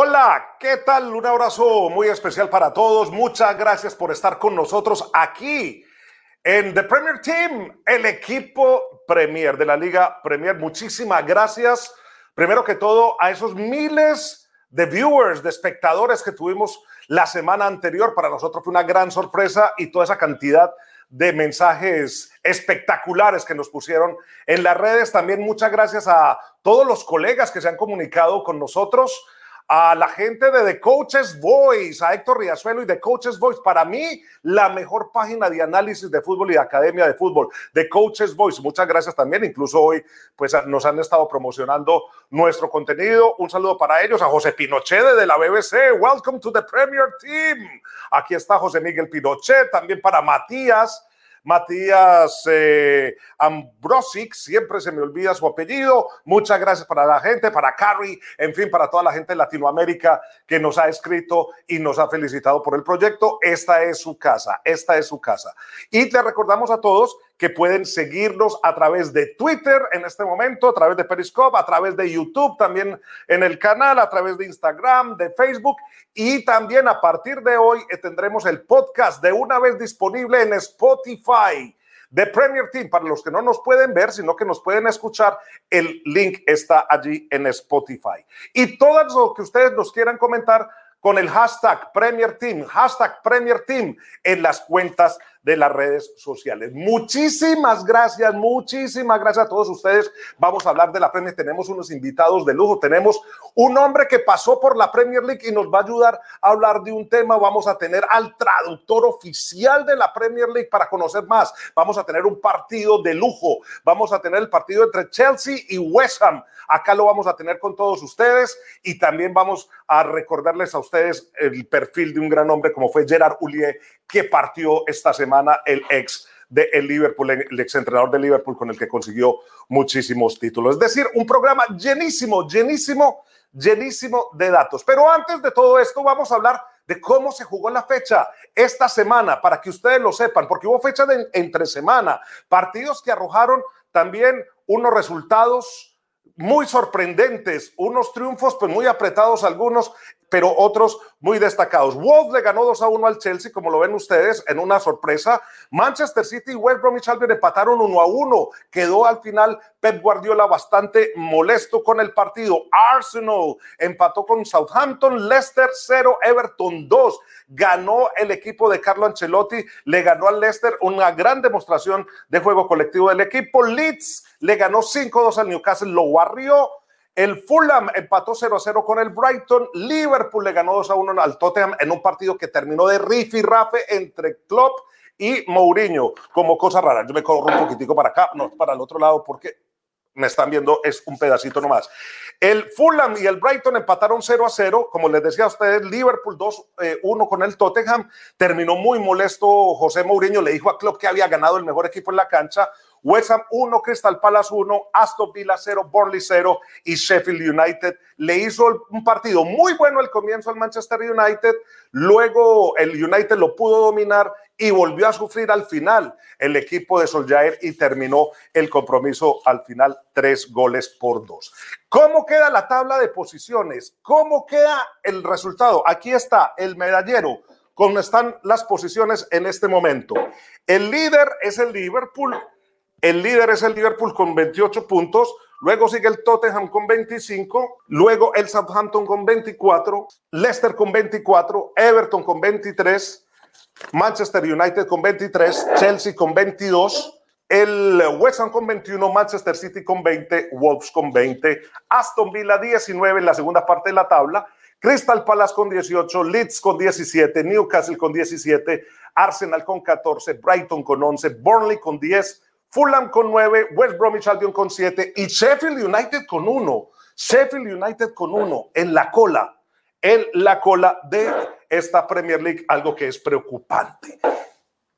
Hola, ¿qué tal? Un abrazo muy especial para todos. Muchas gracias por estar con nosotros aquí en The Premier Team, el equipo Premier de la Liga Premier. Muchísimas gracias, primero que todo, a esos miles de viewers, de espectadores que tuvimos la semana anterior. Para nosotros fue una gran sorpresa y toda esa cantidad de mensajes espectaculares que nos pusieron en las redes. También muchas gracias a todos los colegas que se han comunicado con nosotros a la gente de The Coaches Voice, a Héctor Riazuelo y The Coaches Voice. Para mí, la mejor página de análisis de fútbol y de academia de fútbol, The Coaches Voice. Muchas gracias también. Incluso hoy, pues nos han estado promocionando nuestro contenido. Un saludo para ellos, a José Pinochet de la BBC. Welcome to the Premier Team. Aquí está José Miguel Pinochet, también para Matías. Matías eh, Ambrosic, siempre se me olvida su apellido. Muchas gracias para la gente, para Carrie, en fin, para toda la gente de Latinoamérica que nos ha escrito y nos ha felicitado por el proyecto. Esta es su casa, esta es su casa. Y te recordamos a todos que pueden seguirnos a través de Twitter en este momento, a través de Periscope, a través de YouTube también en el canal, a través de Instagram, de Facebook y también a partir de hoy eh, tendremos el podcast de una vez disponible en Spotify de Premier Team. Para los que no nos pueden ver, sino que nos pueden escuchar, el link está allí en Spotify. Y todo lo que ustedes nos quieran comentar con el hashtag Premier Team, hashtag Premier Team en las cuentas de las redes sociales. Muchísimas gracias, muchísimas gracias a todos ustedes. Vamos a hablar de la Premier. Tenemos unos invitados de lujo. Tenemos un hombre que pasó por la Premier League y nos va a ayudar a hablar de un tema. Vamos a tener al traductor oficial de la Premier League para conocer más. Vamos a tener un partido de lujo. Vamos a tener el partido entre Chelsea y West Ham. Acá lo vamos a tener con todos ustedes y también vamos a recordarles a ustedes el perfil de un gran hombre como fue Gerard Houllier, que partió esta semana el ex de el Liverpool, el ex entrenador de Liverpool con el que consiguió muchísimos títulos. Es decir, un programa llenísimo, llenísimo, llenísimo de datos. Pero antes de todo esto, vamos a hablar de cómo se jugó la fecha esta semana, para que ustedes lo sepan, porque hubo fecha de entre semana, partidos que arrojaron también unos resultados muy sorprendentes, unos triunfos pues muy apretados algunos, pero otros muy destacados. Wolves le ganó 2 a 1 al Chelsea, como lo ven ustedes, en una sorpresa. Manchester City y West Bromwich Albion empataron 1 a 1. Quedó al final Pep Guardiola bastante molesto con el partido. Arsenal empató con Southampton, Leicester 0, Everton 2. Ganó el equipo de Carlo Ancelotti, le ganó al Leicester una gran demostración de juego colectivo del equipo. Leeds le ganó 5-2 al Newcastle, lo barrió. El Fulham empató 0-0 con el Brighton. Liverpool le ganó 2-1 al Tottenham en un partido que terminó de rafe entre Klopp y Mourinho, como cosa rara. Yo me corro un poquitico para acá, no, para el otro lado, porque me están viendo, es un pedacito nomás. El Fulham y el Brighton empataron 0 a 0. Como les decía a ustedes, Liverpool 2-1 eh, con el Tottenham. Terminó muy molesto José Mourinho. Le dijo a Klopp que había ganado el mejor equipo en la cancha. West Ham 1, Crystal Palace 1, Aston Villa 0, Burnley 0 y Sheffield United le hizo un partido muy bueno al comienzo al Manchester United, luego el United lo pudo dominar y volvió a sufrir al final el equipo de Solskjaer y terminó el compromiso al final tres goles por dos. ¿Cómo queda la tabla de posiciones? ¿Cómo queda el resultado? Aquí está el medallero. ¿Cómo están las posiciones en este momento? El líder es el Liverpool el líder es el Liverpool con 28 puntos. Luego sigue el Tottenham con 25. Luego el Southampton con 24. Leicester con 24. Everton con 23. Manchester United con 23. Chelsea con 22. El West Ham con 21, Manchester City con 20, Wolves con 20, Aston Villa 19 en la segunda parte de la tabla, Crystal Palace con 18, Leeds con 17, Newcastle con 17, Arsenal con 14, Brighton con 11, Burnley con 10, Fulham con 9, West Bromwich Albion con 7 y Sheffield United con 1. Sheffield United con 1 en la cola, en la cola de esta Premier League, algo que es preocupante.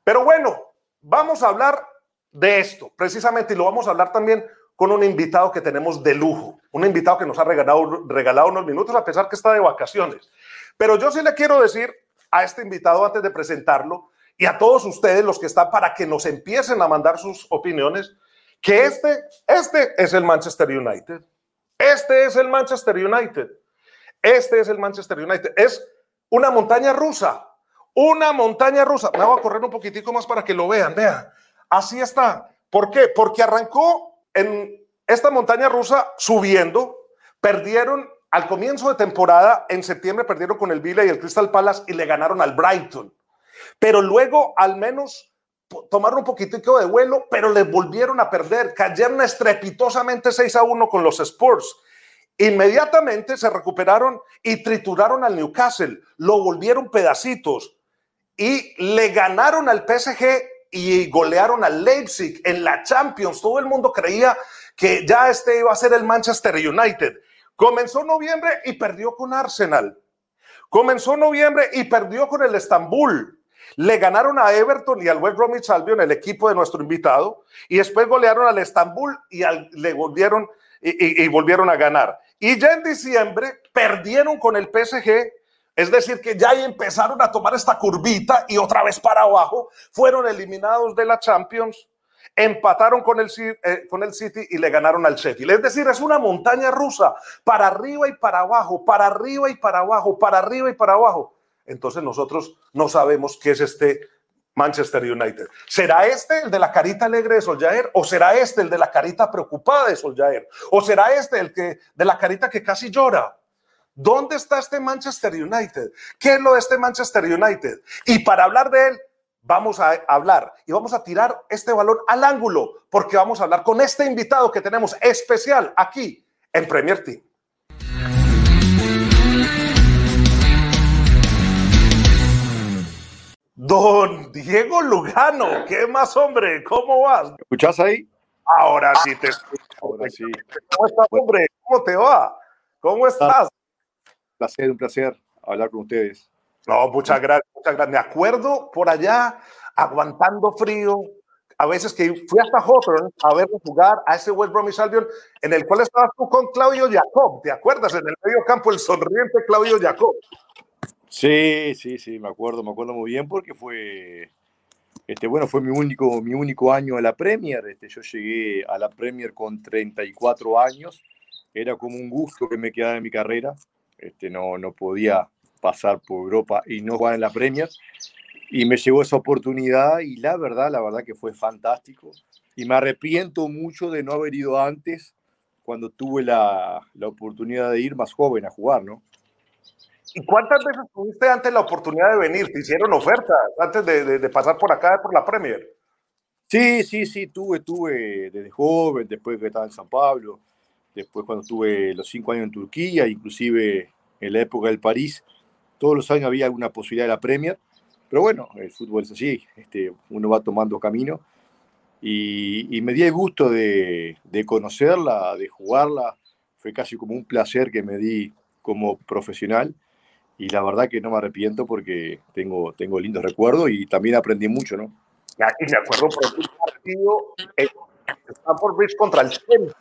Pero bueno, vamos a hablar de esto precisamente y lo vamos a hablar también con un invitado que tenemos de lujo, un invitado que nos ha regalado, regalado unos minutos a pesar que está de vacaciones. Pero yo sí le quiero decir a este invitado antes de presentarlo y a todos ustedes los que están para que nos empiecen a mandar sus opiniones, que este, este es el Manchester United. Este es el Manchester United. Este es el Manchester United. Es una montaña rusa. Una montaña rusa. Me voy a correr un poquitico más para que lo vean. Vean. Así está. ¿Por qué? Porque arrancó en esta montaña rusa subiendo. Perdieron al comienzo de temporada, en septiembre, perdieron con el Villa y el Crystal Palace y le ganaron al Brighton. Pero luego, al menos, tomaron un poquitico de vuelo, pero le volvieron a perder. Cayeron estrepitosamente 6 a 1 con los Spurs. Inmediatamente se recuperaron y trituraron al Newcastle, lo volvieron pedacitos y le ganaron al PSG y golearon al Leipzig en la Champions. Todo el mundo creía que ya este iba a ser el Manchester United. Comenzó noviembre y perdió con Arsenal. Comenzó noviembre y perdió con el Estambul. Le ganaron a Everton y al West Bromwich Albion, el equipo de nuestro invitado, y después golearon al Estambul y le volvieron y, volvieron a ganar. Y ya en diciembre perdieron con el PSG, es decir, que ya empezaron a tomar esta curvita y otra vez para abajo, fueron eliminados de la Champions, empataron con el, eh, con el City y le ganaron al Sheffield. Es decir, es una montaña rusa, para arriba y para abajo, para arriba y para abajo, para arriba y para abajo. Entonces nosotros no sabemos qué es este Manchester United. ¿Será este el de la carita alegre de Soljaer o será este el de la carita preocupada de Soljaer o será este el que de la carita que casi llora? ¿Dónde está este Manchester United? ¿Qué es lo de este Manchester United? Y para hablar de él, vamos a hablar y vamos a tirar este balón al ángulo porque vamos a hablar con este invitado que tenemos especial aquí en Premier Team. Don Diego Lugano, ¿qué más, hombre? ¿Cómo vas? ¿Me escuchás ahí? Ahora sí te escucho. Ahora sí. ¿Cómo estás, hombre? ¿Cómo te va? ¿Cómo estás? Un placer, un placer hablar con ustedes. No, muchas gracias, muchas gracias. Me acuerdo por allá, aguantando frío, a veces que fui hasta Hawthorne a verlo jugar a ese West Bromwich Albion, en el cual estabas tú con Claudio Jacob, ¿te acuerdas? En el medio campo, el sonriente Claudio Jacob. Sí, sí, sí, me acuerdo, me acuerdo muy bien porque fue, este, bueno, fue mi único, mi único año a la Premier. Este, yo llegué a la Premier con 34 años. Era como un gusto que me quedara en mi carrera. Este, no, no podía pasar por Europa y no jugar en la Premier. Y me llegó esa oportunidad y la verdad, la verdad que fue fantástico. Y me arrepiento mucho de no haber ido antes cuando tuve la, la oportunidad de ir más joven a jugar, ¿no? ¿Y cuántas veces tuviste antes la oportunidad de venir? ¿Te hicieron ofertas antes de, pasar por acá, por la Premier? Sí, sí, sí, tuve, tuve desde joven, después que estaba en San Pablo, después cuando tuve los cinco años en Turquía, inclusive en la época del París, todos los años había alguna posibilidad de la Premier, pero bueno, el fútbol es así, este, uno va tomando camino y, me di el gusto de, de conocerla, de jugarla, fue casi como un placer que me di como profesional y la verdad que no me arrepiento porque tengo, tengo lindos recuerdos y también aprendí mucho, ¿no? Y me acuerdo por el partido en Stamford Bridge contra el Chelsea.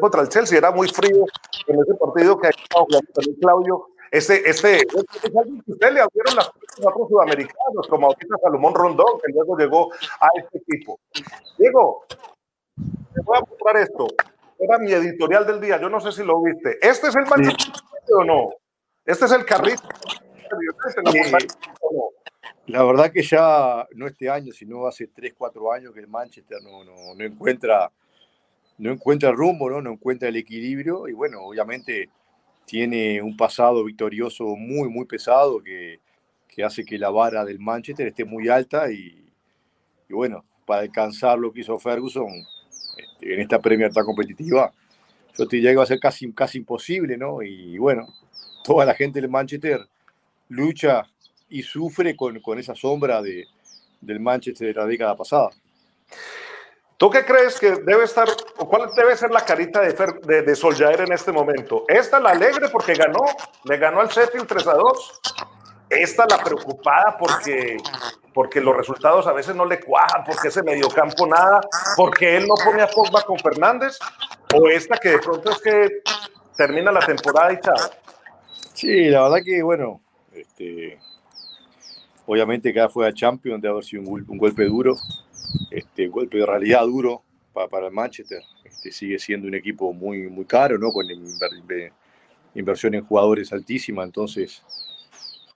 Contra el Chelsea era muy frío en ese partido que ha estado jugando también Claudio. Este, este, este es alguien que usted le abrieron las puertas a otros sudamericanos, como ahorita Salomón Rondón, que luego llegó a este equipo. Diego, te voy a mostrar esto. Era mi editorial del día, yo no sé si lo viste. ¿Este es el Manchester sí. o no? Este es el carrito. La verdad que ya no este año, sino hace 3, 4 años que el Manchester no, no, no encuentra no encuentra el rumbo, ¿no? no encuentra el equilibrio y bueno, obviamente tiene un pasado victorioso muy, muy pesado que, que hace que la vara del Manchester esté muy alta y, y bueno, para alcanzar lo que hizo Ferguson este, en esta Premier tan competitiva, yo te diría que va a ser casi, casi imposible, ¿no? Y bueno, toda la gente del Manchester lucha y sufre con, con esa sombra de, del Manchester de la década pasada. ¿Tú qué crees que debe estar, o cuál debe ser la carita de, de, de Soljaer en este momento? ¿Esta la alegre porque ganó, le ganó al Sheffield 3 a 2? ¿Esta la preocupada porque, porque los resultados a veces no le cuajan, porque ese mediocampo nada, porque él no pone a Pogba con Fernández? ¿O esta que de pronto es que termina la temporada y chao? Sí, la verdad que, bueno, este, obviamente cada fue a Champions de haber sido un, un, golpe duro, este, un golpe de realidad duro para, el Manchester. Este, sigue siendo un equipo muy, muy caro, ¿no? Con inversión en jugadores altísima, entonces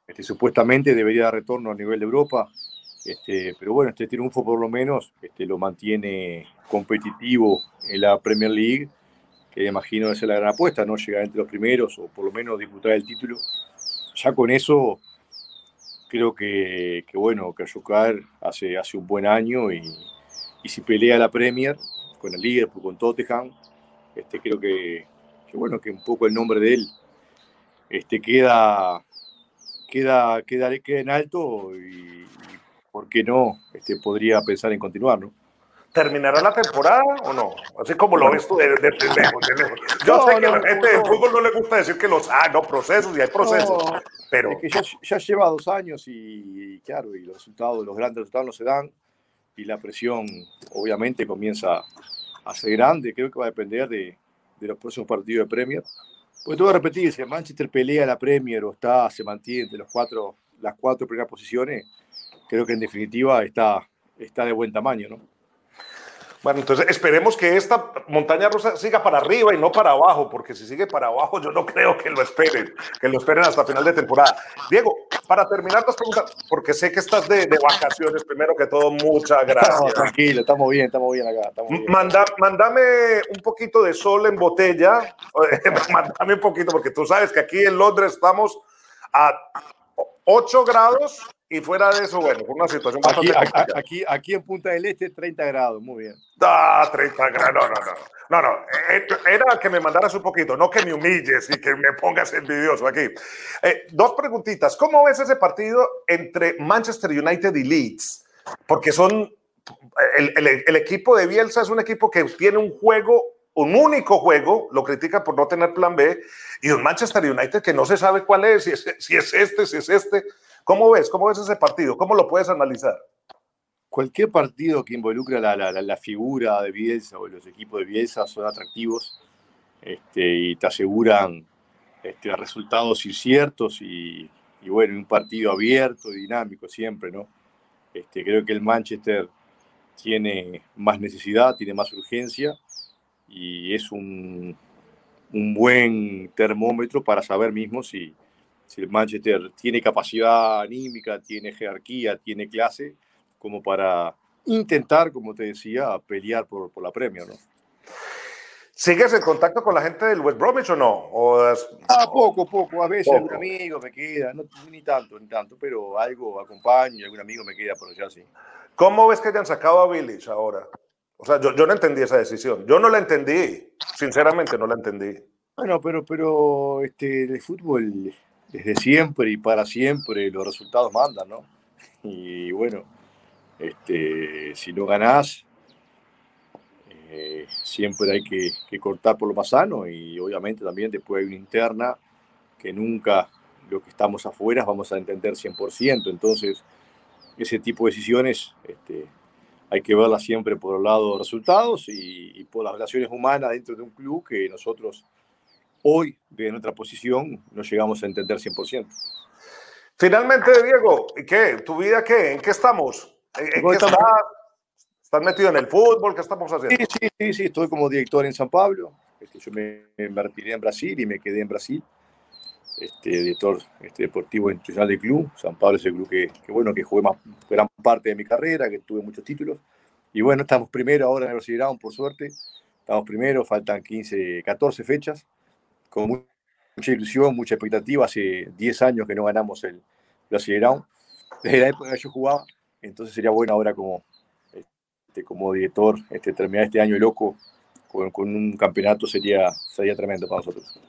este, supuestamente debería dar retorno a nivel de Europa, este, pero bueno, este triunfo por lo menos este, lo mantiene competitivo en la Premier League, que imagino es la gran apuesta, ¿no? Llegar entre los primeros o por lo menos disputar el título. Ya con eso creo que, bueno, que Ayucar hace, hace un buen año y, y si pelea la Premier con el Liverpool, con Tottenham, este, creo que, que, bueno, que un poco el nombre de él este, queda, queda, queda, queda en alto y, ¿por qué no? Este, podría pensar en continuar, ¿no? ¿Terminará la temporada o no? Así como lo ves tú de, de, de lejos, Yo sé que a la gente del fútbol no le gusta decir que los ah, no, procesos y hay procesos. pero es que ya, ya, lleva dos años y, claro, y los resultados, los grandes resultados no se dan y la presión obviamente comienza a ser grande. Creo que va a depender de, de los próximos partidos de Premier. Porque tengo que repetir, si Manchester pelea la Premier o está, se mantiene entre los cuatro, las cuatro primeras posiciones, creo que en definitiva está, está de buen tamaño, ¿no? Bueno, entonces esperemos que esta montaña rusa siga para arriba y no para abajo, porque si sigue para abajo yo no creo que lo esperen, que lo esperen hasta final de temporada. Diego, para terminar las preguntas, porque sé que estás de, de vacaciones, primero que todo, muchas gracias. No, tranquilo, estamos bien, estamos bien acá. Estamos bien. Manda, mándame un poquito de sol en botella, mándame un poquito, porque tú sabes que aquí en Londres estamos a 8 grados y fuera de eso, bueno, una situación aquí, aquí, aquí, en Punta del Este, 30 grados, muy bien. Ah, 30 grados, no, no, no. No, no, eh, era que me mandaras un poquito, no que me humilles y que me pongas envidioso aquí. Eh, dos preguntitas. ¿Cómo ves ese partido entre Manchester United y Leeds? Porque son. El, el, el equipo de Bielsa es un equipo que tiene un juego un único juego, lo critica por no tener plan B, y un Manchester United que no se sabe cuál es, si es, si es este, si es este. ¿Cómo ves? ¿Cómo ves ese partido? ¿Cómo lo puedes analizar? Cualquier partido que involucre la, la, la, figura de Bielsa o los equipos de Bielsa son atractivos este, y te aseguran este, resultados inciertos y, y, bueno, un partido abierto, dinámico siempre, ¿no? Este, creo que el Manchester tiene más necesidad, tiene más urgencia y es un, un buen termómetro para saber mismo si, si el Manchester tiene capacidad anímica, tiene jerarquía, tiene clase, como para intentar, como te decía, pelear por, por la Premier, ¿no? ¿Sigues en contacto con la gente del West Bromwich o no? ¿O es... Ah, poco, poco. A veces poco. algún amigo me queda, no, ni tanto, ni tanto, pero algo acompaño algún amigo me queda por allá, sí. ¿Cómo ves que hayan sacado a Village ahora? O sea, yo, yo no entendí esa decisión. Yo no la entendí. Sinceramente, no la entendí. Bueno, pero, pero este, el fútbol desde siempre y para siempre los resultados mandan, ¿no? Y bueno, este, si no ganás, eh, siempre hay que, que, cortar por lo más sano y obviamente también después hay una interna que nunca lo que estamos afuera vamos a entender 100%. Entonces, ese tipo de decisiones este, hay que verlas siempre por el lado de resultados y, y por las relaciones humanas dentro de un club que nosotros hoy, de nuestra posición, no llegamos a entender 100%. Finalmente, Diego, ¿qué? ¿Tu vida qué? ¿En qué estamos? ¿En, qué estás? ¿Estás metido en el fútbol? ¿Qué estamos haciendo? Sí, sí, sí, sí. estoy como director en San Pablo. Este, yo me, me retiré en Brasil y me quedé en Brasil. Este, director este, deportivo institucional del club. San Pablo es el club que, que, bueno, que jugué más, gran parte de mi carrera, que tuve muchos títulos. Y bueno, estamos primero ahora en el Brasileirão, por suerte. Estamos primero, faltan 15, 14 fechas con mucha ilusión, mucha expectativa. Hace 10 años que no ganamos el Brasileirão, desde la época que yo jugaba, entonces sería bueno ahora como, este, como director este, terminar este año loco con, con, un campeonato sería, sería tremendo para nosotros.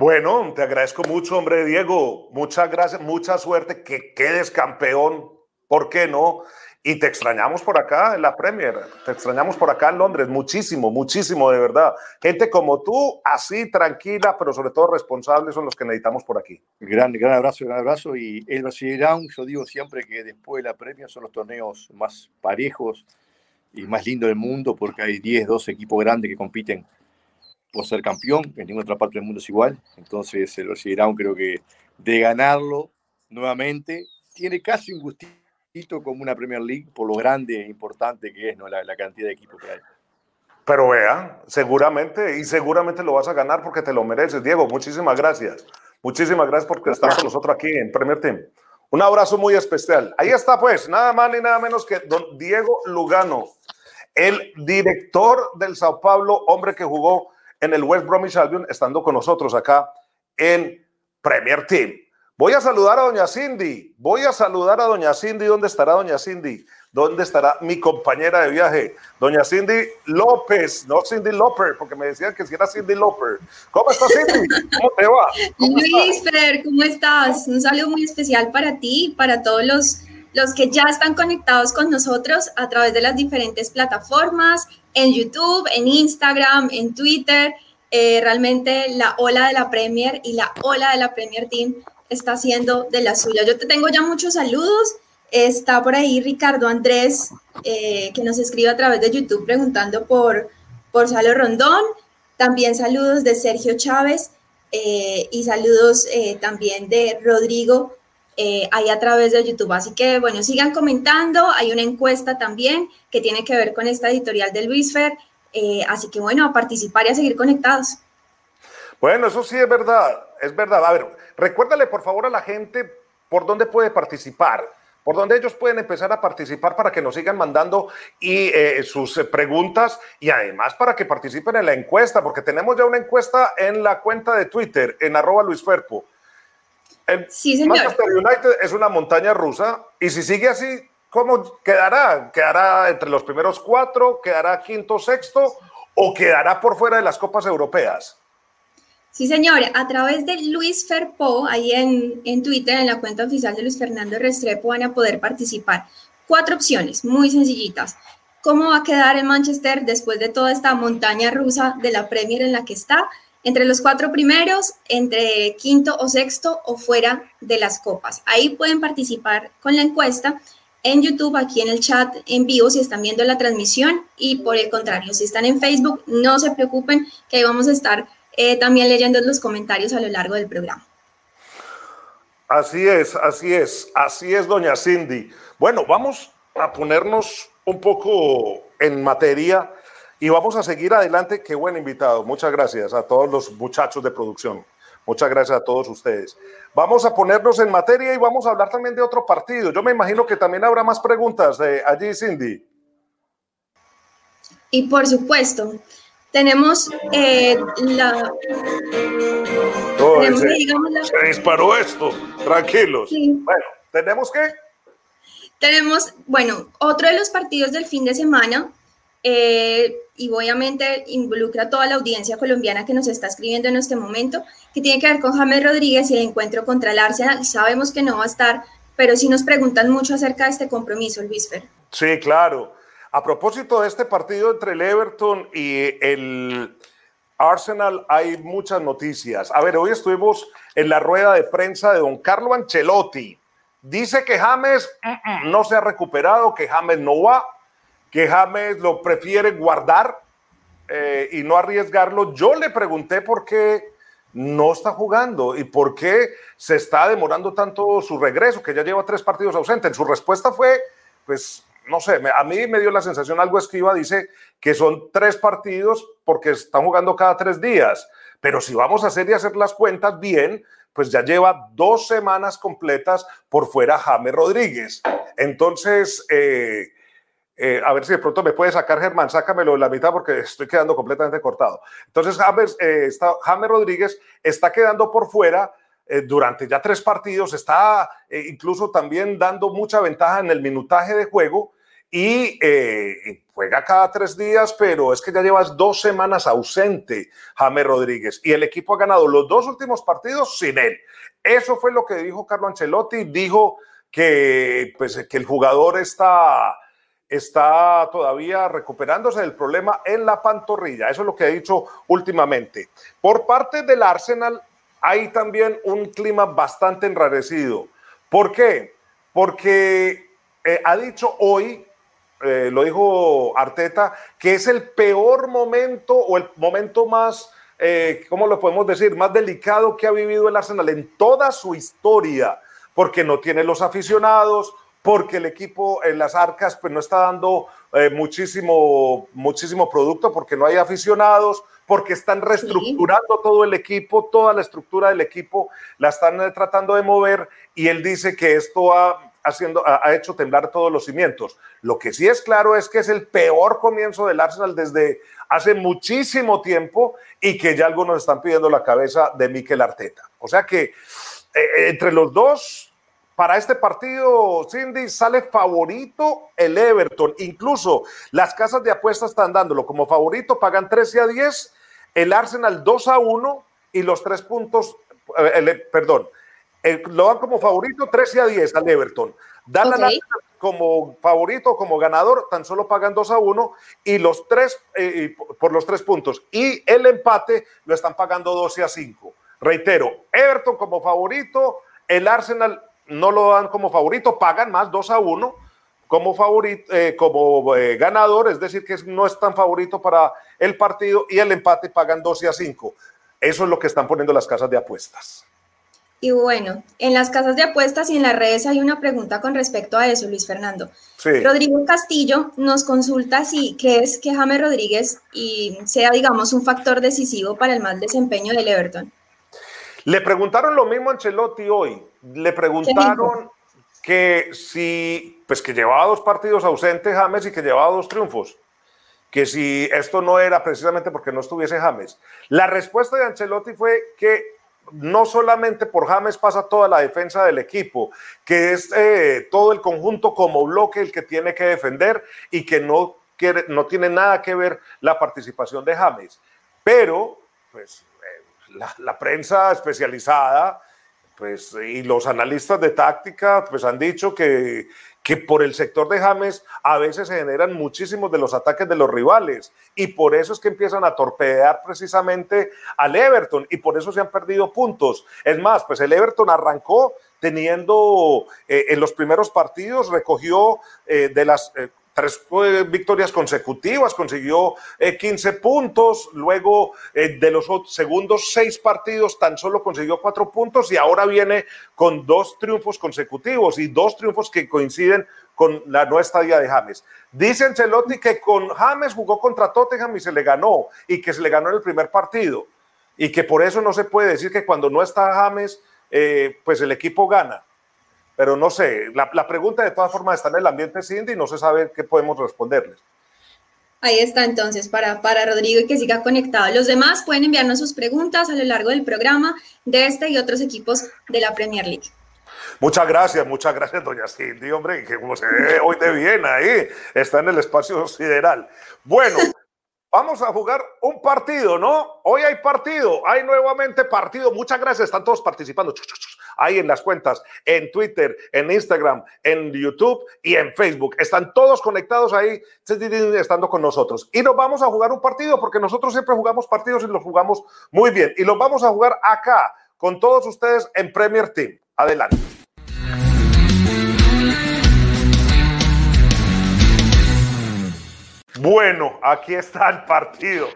Bueno, te agradezco mucho, hombre, Diego. Muchas gracias, mucha suerte, que quedes campeón. ¿Por qué no? Y te extrañamos por acá en la Premier, te extrañamos por acá en Londres, muchísimo, muchísimo, de verdad. Gente como tú, así, tranquila, pero sobre todo responsable, son los que necesitamos por aquí. Gran, gran abrazo, gran abrazo. Y el Brasileirão, yo digo siempre que después de la Premier son los torneos más parejos y más lindos del mundo, porque hay 10, 12 equipos grandes que compiten por ser campeón, en ninguna otra parte del mundo es igual. Entonces el Brasileirão creo que de ganarlo nuevamente tiene casi un gustito como una Premier League por lo grande e importante que es ¿no? la, la cantidad de equipos que hay. Pero vea, seguramente, y seguramente lo vas a ganar porque te lo mereces. Diego, muchísimas gracias. Muchísimas gracias por estar con nosotros aquí en Premier Team. Un abrazo muy especial. Ahí está, pues, nada más ni nada menos que don Diego Lugano, el director del Sao Paulo, hombre que jugó en el West Bromwich Albion, estando con nosotros acá en Premier Team. Voy a saludar a doña Cindy. Voy a saludar a doña Cindy. ¿Dónde estará doña Cindy? ¿Dónde estará mi compañera de viaje? Doña Cindy López, no Cindy Loper, porque me decían que si era Cindy Loper. ¿Cómo estás, Cindy? ¿Cómo te va? Luis, Fer, ¿cómo estás? Un saludo muy especial para ti, para todos los, los que ya están conectados con nosotros a través de las diferentes plataformas, en YouTube, en Instagram, en Twitter. Eh, realmente la ola de la Premier y la ola de la Premier Team está haciendo de la suya. Yo te tengo ya muchos saludos. Está por ahí Ricardo Andrés, eh, que nos escribe a través de YouTube preguntando por, por Salo Rondón. También saludos de Sergio Chávez eh, y saludos también de Rodrigo ahí a través de YouTube. Así que, bueno, sigan comentando. Hay una encuesta también que tiene que ver con esta editorial de Luis Fer. así que, bueno, a participar y a seguir conectados. Bueno, eso sí es verdad, es verdad. A ver, recuérdale por favor a la gente por dónde puede participar, por dónde ellos pueden empezar a participar para que nos sigan mandando y, eh, sus eh, preguntas y además para que participen en la encuesta, porque tenemos ya una encuesta en la cuenta de Twitter, en arroba Luis Ferpo. Sí, señor. Manchester United es una montaña rusa y si sigue así, ¿cómo quedará? ¿Quedará entre los primeros cuatro? ¿Quedará quinto, sexto? ¿O quedará por fuera de las copas europeas? Sí, señor, a través de Luis Ferpo, ahí en, en Twitter, en la cuenta oficial de Luis Fernando Restrepo, van a poder participar. Cuatro opciones, muy sencillitas. ¿Cómo va a quedar el Manchester después de toda esta montaña rusa de la Premier en la que está? Entre los cuatro primeros, entre quinto o sexto o fuera de las copas. Ahí pueden participar con la encuesta en YouTube, aquí en el chat en vivo, si están viendo la transmisión. Y por el contrario, si están en Facebook, no se preocupen que ahí vamos a estar eh, también leyendo los comentarios a lo largo del programa. Así es, así es, así es, doña Cindy. Bueno, vamos a ponernos un poco en materia y vamos a seguir adelante. Qué buen invitado. Muchas gracias a todos los muchachos de producción. Muchas gracias a todos ustedes. Vamos a ponernos en materia y vamos a hablar también de otro partido. Yo me imagino que también habrá más preguntas de allí, Cindy. Y por supuesto, tenemos eh, la... tenemos, se, disparó esto, tranquilos. Bueno, ¿tenemos qué? Tenemos, bueno, otro de los partidos del fin de semana, eh, y obviamente involucra a toda la audiencia colombiana que nos está escribiendo en este momento, que tiene que ver con James Rodríguez y el encuentro contra el Arsenal. Sabemos que no va a estar, pero sí nos preguntan mucho acerca de este compromiso, Luis Fer. Sí, claro. A propósito de este partido entre el Everton y el Arsenal, hay muchas noticias. A ver, hoy estuvimos en la rueda de prensa de don Carlo Ancelotti. Dice que James no se ha recuperado, que James no va, que James lo prefiere guardar eh, y no arriesgarlo. Yo le pregunté por qué no está jugando y por qué se está demorando tanto su regreso, que ya lleva tres partidos ausentes. Su respuesta fue, pues no sé, a mí me dio la sensación, algo escriba, dice que son tres partidos porque están jugando cada tres días, pero si vamos a hacer y hacer las cuentas bien, pues ya lleva dos semanas completas por fuera James Rodríguez. Entonces, eh, eh, a ver si de pronto me puede sacar Germán, sácamelo de la mitad porque estoy quedando completamente cortado. Entonces, James, eh, está, James Rodríguez está quedando por fuera eh, durante ya tres partidos, está incluso también dando mucha ventaja en el minutaje de juego y juega cada tres días, pero es que ya llevas dos semanas ausente, James Rodríguez, y el equipo ha ganado los dos últimos partidos sin él. Eso fue lo que dijo Carlo Ancelotti, dijo que, pues, que el jugador está, está todavía recuperándose del problema en la pantorrilla, eso es lo que ha dicho últimamente. Por parte del Arsenal hay también un clima bastante enrarecido. ¿Por qué? Porque eh, ha dicho hoy eh, lo dijo Arteta, que es el peor momento o el momento más, eh, ¿cómo lo podemos decir?, más delicado que ha vivido el Arsenal en toda su historia, porque no tiene los aficionados, porque el equipo en las arcas pues no está dando eh, muchísimo, muchísimo producto, porque no hay aficionados, porque están reestructurando todo el equipo, toda la estructura del equipo la están eh, tratando de mover y él dice que esto ha, haciendo, ha, hecho temblar todos los cimientos. Lo que sí es claro es que es el peor comienzo del Arsenal desde hace muchísimo tiempo y que ya algunos están pidiendo la cabeza de Mikel Arteta. O sea que eh, entre los dos, para este partido, Cindy, sale favorito el Everton. Incluso las casas de apuestas están dándolo como favorito, pagan 13 a 10, el Arsenal 2 a 1 y los tres puntos, eh, perdón, lo dan como favorito 13 a 10 al Everton. Dan como favorito, como ganador, tan solo pagan 2 a 1 y los tres, eh, por los tres puntos. Y el empate lo están pagando 12 a 5. Reitero, Everton como favorito, el Arsenal no lo dan como favorito, pagan más 2 a 1 como favorito, eh, como eh, ganador, es decir, que no es tan favorito para el partido y el empate pagan 12 a 5. Eso es lo que están poniendo las casas de apuestas. Y bueno, en las casas de apuestas y en las redes hay una pregunta con respecto a eso, Luis Fernando. Rodrigo Castillo nos consulta si qué es que James Rodríguez y sea, digamos, un factor decisivo para el mal desempeño del Everton. Le preguntaron lo mismo a Ancelotti hoy. Le preguntaron que si, pues que llevaba dos partidos ausentes James y que llevaba dos triunfos. Que si esto no era precisamente porque no estuviese James. La respuesta de Ancelotti fue que no solamente por James pasa toda la defensa del equipo, que es eh, todo el conjunto como bloque el que tiene que defender y que no, quiere, no tiene nada que ver la participación de James. Pero, pues, la, prensa especializada pues, y los analistas de táctica pues, han dicho que, que por el sector de James a veces se generan muchísimos de los ataques de los rivales y por eso es que empiezan a torpedear precisamente al Everton y por eso se han perdido puntos. Es más, pues el Everton arrancó teniendo eh, en los primeros partidos, recogió eh, de las eh, tres victorias consecutivas, consiguió 15 eh, puntos, luego eh, de los segundos seis partidos tan solo consiguió cuatro puntos y ahora viene con dos triunfos consecutivos y dos triunfos que coinciden con la nueva estadía de James. Dice Ancelotti que con James jugó contra Tottenham y se le ganó y que se le ganó en el primer partido y que por eso no se puede decir que cuando no está James, eh, pues el equipo gana pero no sé, la, pregunta de todas formas está en el ambiente Cindy y no se sabe qué podemos responderles. Ahí está entonces para, para Rodrigo y que siga conectado. Los demás pueden enviarnos sus preguntas a lo largo del programa de este y otros equipos de la Premier League. Muchas gracias, muchas gracias, doña Cindy, hombre, que como se ve hoy de bien ahí, está en el espacio sideral. Bueno, Vamos a jugar un partido, ¿no? Hoy hay partido, hay nuevamente partido. Muchas gracias, están todos participando ahí en las cuentas, en Twitter, en Instagram, en YouTube y en Facebook. Están todos conectados ahí, estando con nosotros. Y nos vamos a jugar un partido porque nosotros siempre jugamos partidos y los jugamos muy bien. Y los vamos a jugar acá con todos ustedes en Premier Team. Adelante. Bueno, aquí está el partido.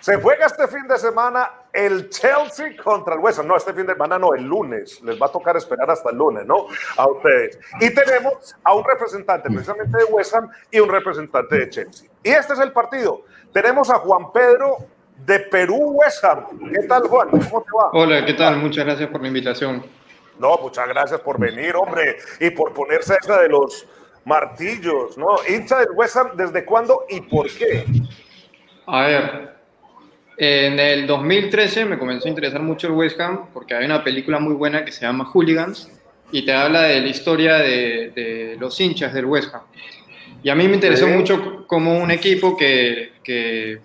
Se juega este fin de semana el Chelsea contra el West No, este fin de semana no, el lunes. Les va a tocar esperar hasta el lunes, ¿no? A ustedes. Y tenemos a un representante precisamente de West Ham y un representante de Chelsea. Y este es el partido. Tenemos a Juan Pedro de Perú West Ham. ¿Qué tal, Juan? ¿Cómo te va? Hola, ¿qué tal? Muchas gracias por la invitación. No, muchas gracias por venir, hombre, y por ponerse esa de los martillos, ¿no? Hincha del West Ham, ¿desde cuándo y por qué? A ver, en el 2013 me comenzó a interesar mucho el West Ham porque hay una película muy buena que se llama Hooligans y te habla de la historia de, los hinchas del West Ham. Y a mí me interesó mucho como un equipo que, que,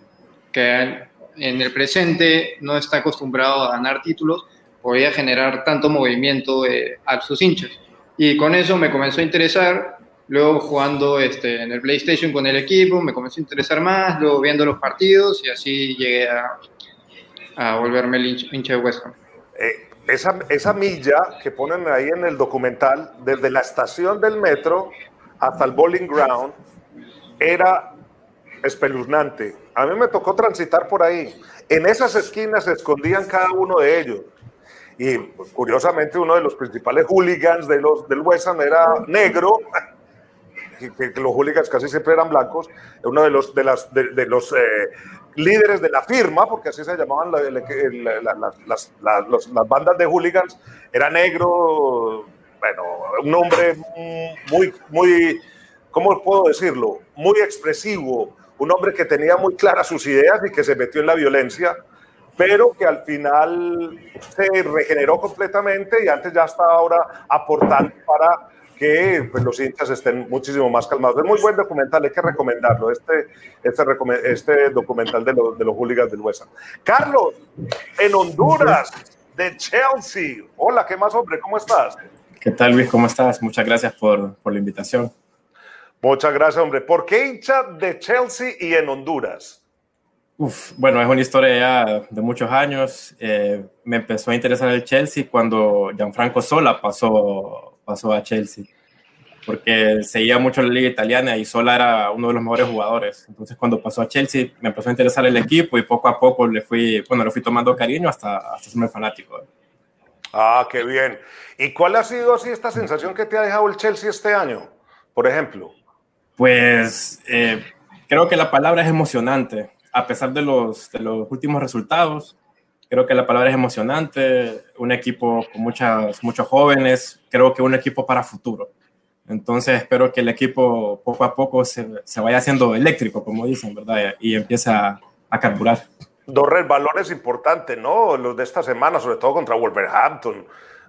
que en el presente no está acostumbrado a ganar títulos, podía generar tanto movimiento a sus hinchas. Y con eso me comenzó a interesar Luego jugando este, en el PlayStation con el equipo, me comenzó a interesar más, luego viendo los partidos y así llegué a, a volverme el hincha, de West Ham. Eh, esa, esa milla que ponen ahí en el documental, desde la estación del metro hasta el bowling ground, era espeluznante. A mí me tocó transitar por ahí. En esas esquinas se escondían cada uno de ellos. y curiosamente uno de los principales hooligans de los, del West Ham era negro, que, los hooligans casi siempre eran blancos, uno de los, de las, de, los eh, líderes de la firma, porque así se llamaban las, las, bandas de hooligans, era negro, bueno, un hombre muy, muy, ¿cómo puedo decirlo? Muy expresivo, un hombre que tenía muy claras sus ideas y que se metió en la violencia, pero que al final se regeneró completamente y antes ya está ahora aportando para que pues, los hinchas estén muchísimo más calmados. Es muy buen documental, hay que recomendarlo, este, este, este documental de, de los hooligans del West Carlos, en Honduras, de Chelsea. Hola, ¿qué más, hombre? ¿Cómo estás? ¿Qué tal, Luis? ¿Cómo estás? Muchas gracias por, por la invitación. Muchas gracias, hombre. ¿Por qué hincha de Chelsea y en Honduras? Uf, bueno, es una historia ya de muchos años. Eh, me empezó a interesar el Chelsea cuando Gianfranco Sola pasó, pasó a Chelsea, porque seguía mucho la liga italiana y Sola era uno de los mejores jugadores. Entonces, cuando pasó a Chelsea, me empezó a interesar el equipo y poco a poco le fui, bueno, le fui tomando cariño hasta, hasta serme fanático. Ah, qué bien. ¿Y cuál ha sido así esta sensación que te ha dejado el Chelsea este año, por ejemplo? Pues eh, creo que la palabra es emocionante. A pesar de los, de los últimos resultados, creo que la palabra es emocionante. Un equipo con muchas, muchos jóvenes, creo que un equipo para futuro. Entonces espero que el equipo poco a poco se, se vaya haciendo eléctrico, como dicen, ¿verdad? Y empiece a, a carburar. Dos resbalones importantes, ¿no? Los de esta semana, sobre todo contra Wolverhampton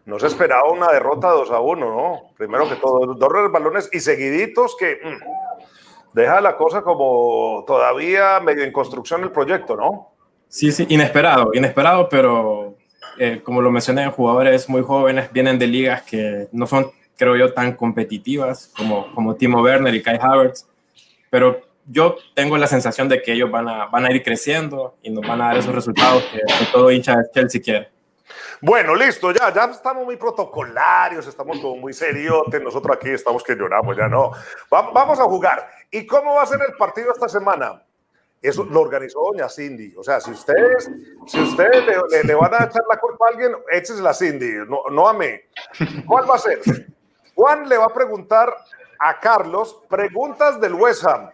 no se esperaba una derrota 2 a 1, ¿no? Primero que todo, dos balones y seguiditos que mm, deja la cosa como todavía medio en construcción el proyecto, ¿no? Sí, sí, inesperado, inesperado, pero eh, como lo mencioné, jugadores muy jóvenes vienen de ligas que no son, creo yo, tan competitivas como, como Timo Werner y Kai Havertz, pero yo tengo la sensación de que ellos van a, van a ir creciendo y nos van a dar esos resultados que, que todo hincha de Chelsea quiere. Bueno, listo, ya, ya estamos muy protocolarios, estamos como muy seriotes, nosotros aquí estamos que lloramos, ya no. vamos a jugar. ¿Y cómo va a ser el partido esta semana? Eso lo organizó doña Cindy. O sea, si ustedes, si ustedes le, van a echar la culpa a alguien, échesela a Cindy, no, no a mí. ¿Cuál va a ser? Juan le va a preguntar a Carlos preguntas del West Ham,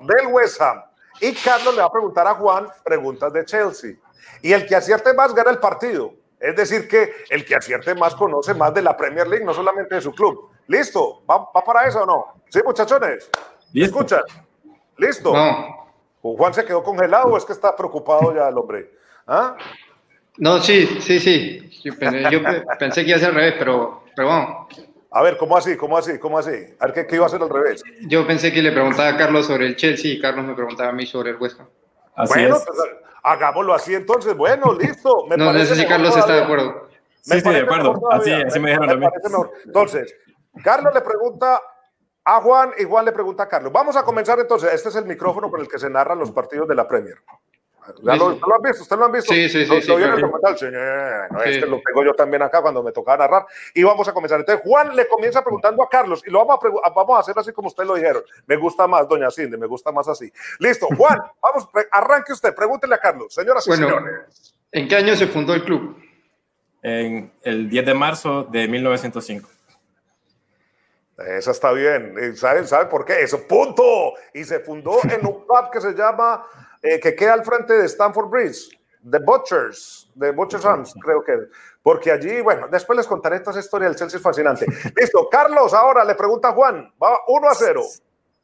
del West Ham. Y Carlos le va a preguntar a Juan preguntas de Chelsea. Y el que acierte más gana el partido. Es decir, que el que acierte más conoce más de la Premier League, no solamente de su club. ¿Listo? ¿Va, para eso o no? ¿Sí, muchachones? ¿Me escuchan? ¿Listo? No. ¿Juan se quedó congelado o es que está preocupado ya el hombre? ¿Ah? No, sí, sí, sí. Yo pensé, que iba a ser al revés, pero, pero bueno. A ver, ¿cómo así? ¿Cómo así? ¿Cómo así? A ver, ¿qué, iba a ser al revés? Yo pensé que le preguntaba a Carlos sobre el Chelsea y Carlos me preguntaba a mí sobre el West Ham. bueno, pues, Hagámoslo así entonces. Bueno, listo. Me no, no sé si Carlos está de acuerdo. Sí, sí, de acuerdo. Así, así me dijeron a Entonces, Carlos le pregunta a Juan y Juan le pregunta a Carlos. Vamos a comenzar entonces. Este es el micrófono con el que se narran los partidos de la Premier. ¿Ya lo, han visto? ¿Usted lo han visto? Sí, sí, sí. Lo, el no, Este lo tengo yo también acá cuando me tocaba narrar. Y vamos a comenzar. Entonces, Juan le comienza preguntando a Carlos y lo vamos a, vamos a hacer así como usted lo dijeron. Me gusta más, doña Cindy, me gusta más así. Listo, Juan, vamos, arranque usted, pregúntele a Carlos. Señoras y señores. ¿En qué año se fundó el club? En el 10 de marzo de 1905. Esa está bien. ¿Saben, ¿Saben por qué? Eso, punto. Y se fundó en un pub que se llama eh, que queda al frente de Stanford Bridge, The Butchers, de Butchers Arms, creo que. Porque allí, bueno, después les contaré esta historia del Chelsea es fascinante. Listo, Carlos, ahora le pregunta a Juan, va 1 a 0.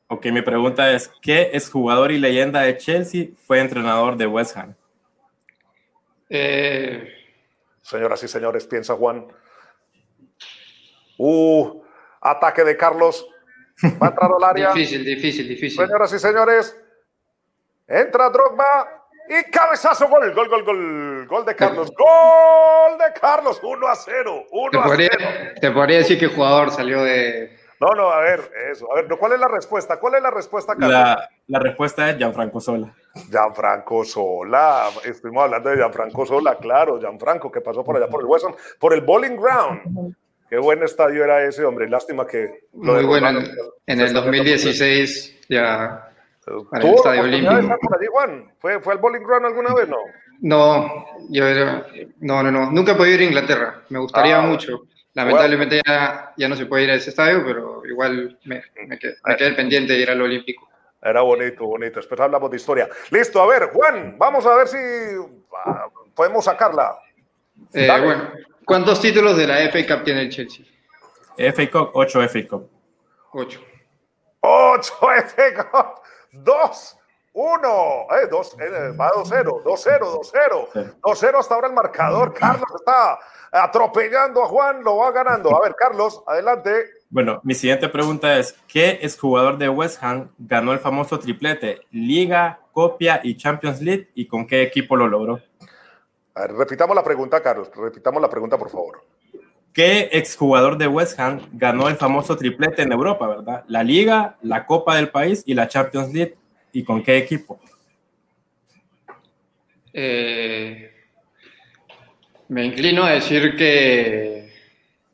Ok, mi pregunta es, ¿qué es jugador y leyenda de Chelsea fue entrenador de West Ham? Eh... Señoras y señores, piensa Juan. Uh, ataque de Carlos. Va a entrar al área. Difícil, difícil, difícil. Señoras y señores, Entra Drogba y cabezazo, gol, gol, gol, gol, gol de Carlos, gol de Carlos, 1 a 0, 1 ¿Te, podría, te podría decir que el jugador salió de... No, no, a ver, eso, a ver, ¿cuál es la respuesta? ¿Cuál es la respuesta, Carlos? La, la respuesta es Gianfranco Sola. Gianfranco Sola, estuvimos hablando de Gianfranco Sola, claro, Gianfranco, que pasó por allá por el West por el Bowling Ground. Qué buen estadio era ese, hombre, lástima que... Muy bueno, en el 2016 ya para el Estadio Olímpico. por allí, Juan? ¿Fue, ¿Fue al Bowling Ground alguna vez? No. No, yo, no, no, no. Nunca he podido ir a Inglaterra. Me gustaría Ah, mucho. Lamentablemente ya, ya no se puede ir a ese estadio, pero igual me, me, quedé, me quedé pendiente de ir al Olímpico. Era bonito, bonito. Después hablamos de historia. Listo, a ver, Juan, vamos a ver si ah, podemos sacarla. Eh, bueno, ¿cuántos títulos de la FA Cup tiene el Chelsea? FA Cup, 8 FA Cup. Ocho. 8 F Cup, 2, 1, eh, dos, eh, va 2-0, 2-0, 2-0, Sí. 2-0 hasta ahora el marcador. Carlos está atropellando a Juan, lo va ganando. A ver, Carlos, adelante. Bueno, mi siguiente pregunta es, ¿qué exjugador de West Ham ganó el famoso triplete? Liga, Copia y Champions League y con qué equipo lo logró? A ver, repitamos la pregunta, Carlos. Repitamos la pregunta, por favor. ¿Qué exjugador de West Ham ganó el famoso triplete en Europa, verdad? La Liga, la Copa del País y la Champions League y con qué equipo? Eh, me inclino a decir que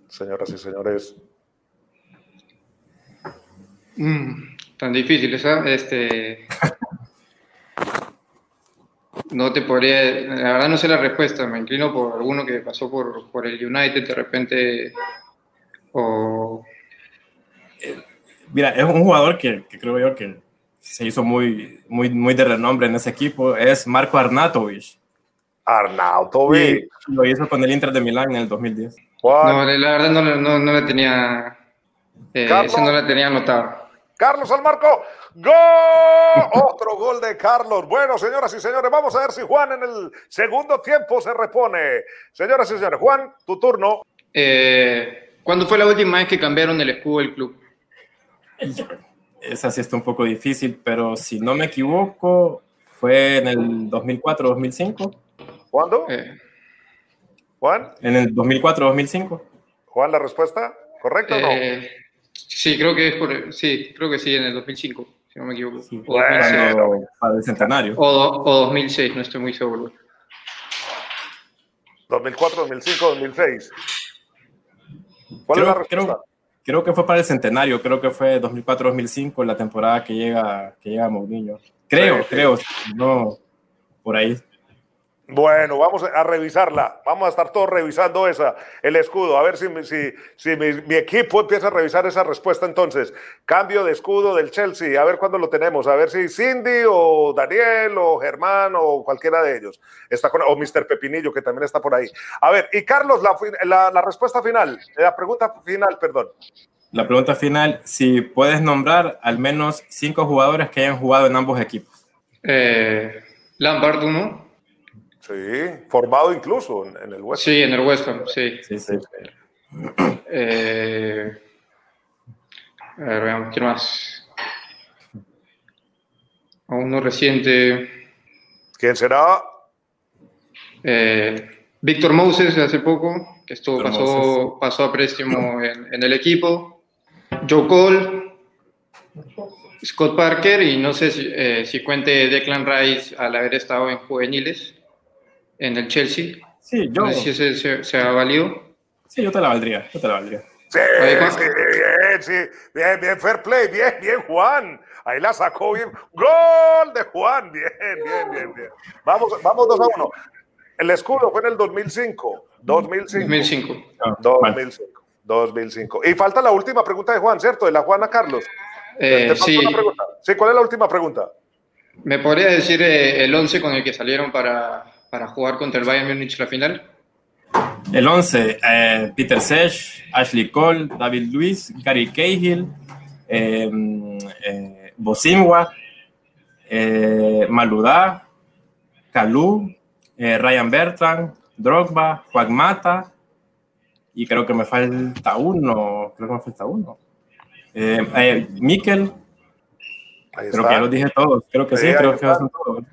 Señoras y señores, Mm, tan difícil, ¿sabes? Este. No te podría. La verdad, no sé la respuesta. Me inclino por alguno que pasó por, por el United de repente. O. Mira, es un jugador que, que creo yo que se hizo muy, muy, muy de renombre en ese equipo. Es Marco Arnautovic. Arnautovic, Y lo hizo con el Inter de Milán en el 2010. Juan, No, la verdad, no, no, no la tenía. Eh, no la tenía anotado. Carlos al marco. ¡Gol! Otro gol de Carlos. Bueno, señoras y señores, vamos a ver si Juan en el segundo tiempo se repone. Señoras y señores, Juan, tu turno. Eh, ¿Cuándo fue la última vez que cambiaron el escudo del club? Esa sí está un poco difícil, pero si no me equivoco, fue en el 2004-2005. ¿Cuándo? Eh, Juan, En el 2004-2005. Juan, la respuesta, ¿correcta o no? eh, sí, creo que es por. Sí, creo que sí, en el 2005, si no me equivoco. Sí, O 2006. cuando- para el centenario. O, do- o 2006, no estoy muy seguro. 2004, 2005, 2006. ¿Cuál es la Creo, respuesta? creo, creo que fue para el centenario, creo que fue 2004-2005, la temporada que llega, que llega Mourinho. Creo, Sí, sí. creo, no, por ahí. Bueno, vamos a revisarla. Vamos a estar todos revisando esa, el escudo. A ver si, mi- si, si mi, mi equipo empieza a revisar esa respuesta entonces. Cambio de escudo del Chelsea. A ver cuándo lo tenemos. A ver si Cindy o Daniel o Germán o cualquiera de ellos. Está con, o Mr. Pepinillo, que también está por ahí. A ver, y Carlos, la, la, la respuesta final, la pregunta final, perdón. La pregunta final, si puedes nombrar al menos cinco jugadores que hayan jugado en ambos equipos. Eh, Lampard, uno. Sí, formado incluso en, en el West. Sí, en el West Ham, sí. Sí, sí. Eh, a ver, veamos, ¿quién más? A uno reciente. ¿Quién será? eh, Víctor Moses de hace poco, que estuvo, Víctor pasó, pasó a préstamo en, en el equipo. Joe Cole. Scott Parker y no sé si, eh, si cuente Declan Rice al haber estado en juveniles en el Chelsea. Sí, yo, No sé si ese se, se ha valido. sí, yo te la valdría, yo te la valdría. Sí, sí, bien, sí, bien, bien, fair play, bien, bien, Juan. Ahí la sacó bien. Gol de Juan, bien, bien, bien, bien. Vamos, vamos dos a uno. El escudo fue en el 2005. 2005. 2005. Ah, vale. 2005. 2005. Y falta la última pregunta de Juan, ¿cierto? De la Juana Carlos. Eh, ¿Te faltó sí? Sí, ¿cuál es la última pregunta? ¿me podría decir eh, el 11 con el que salieron para, para jugar contra el Bayern Múnich la final? El 11, eh, Peter Sech, Ashley Cole, David Luiz, Gary Cahill, eh, eh, Bosimwa, eh, Maludá, Kalou, eh, Ryan Bertrand, Drogba, Juan Mata, y creo que me falta uno, creo que me falta uno. Eh, eh, Mikel, Ahí creo que ya los dije todos, creo que Sí, sí, creo que son todos.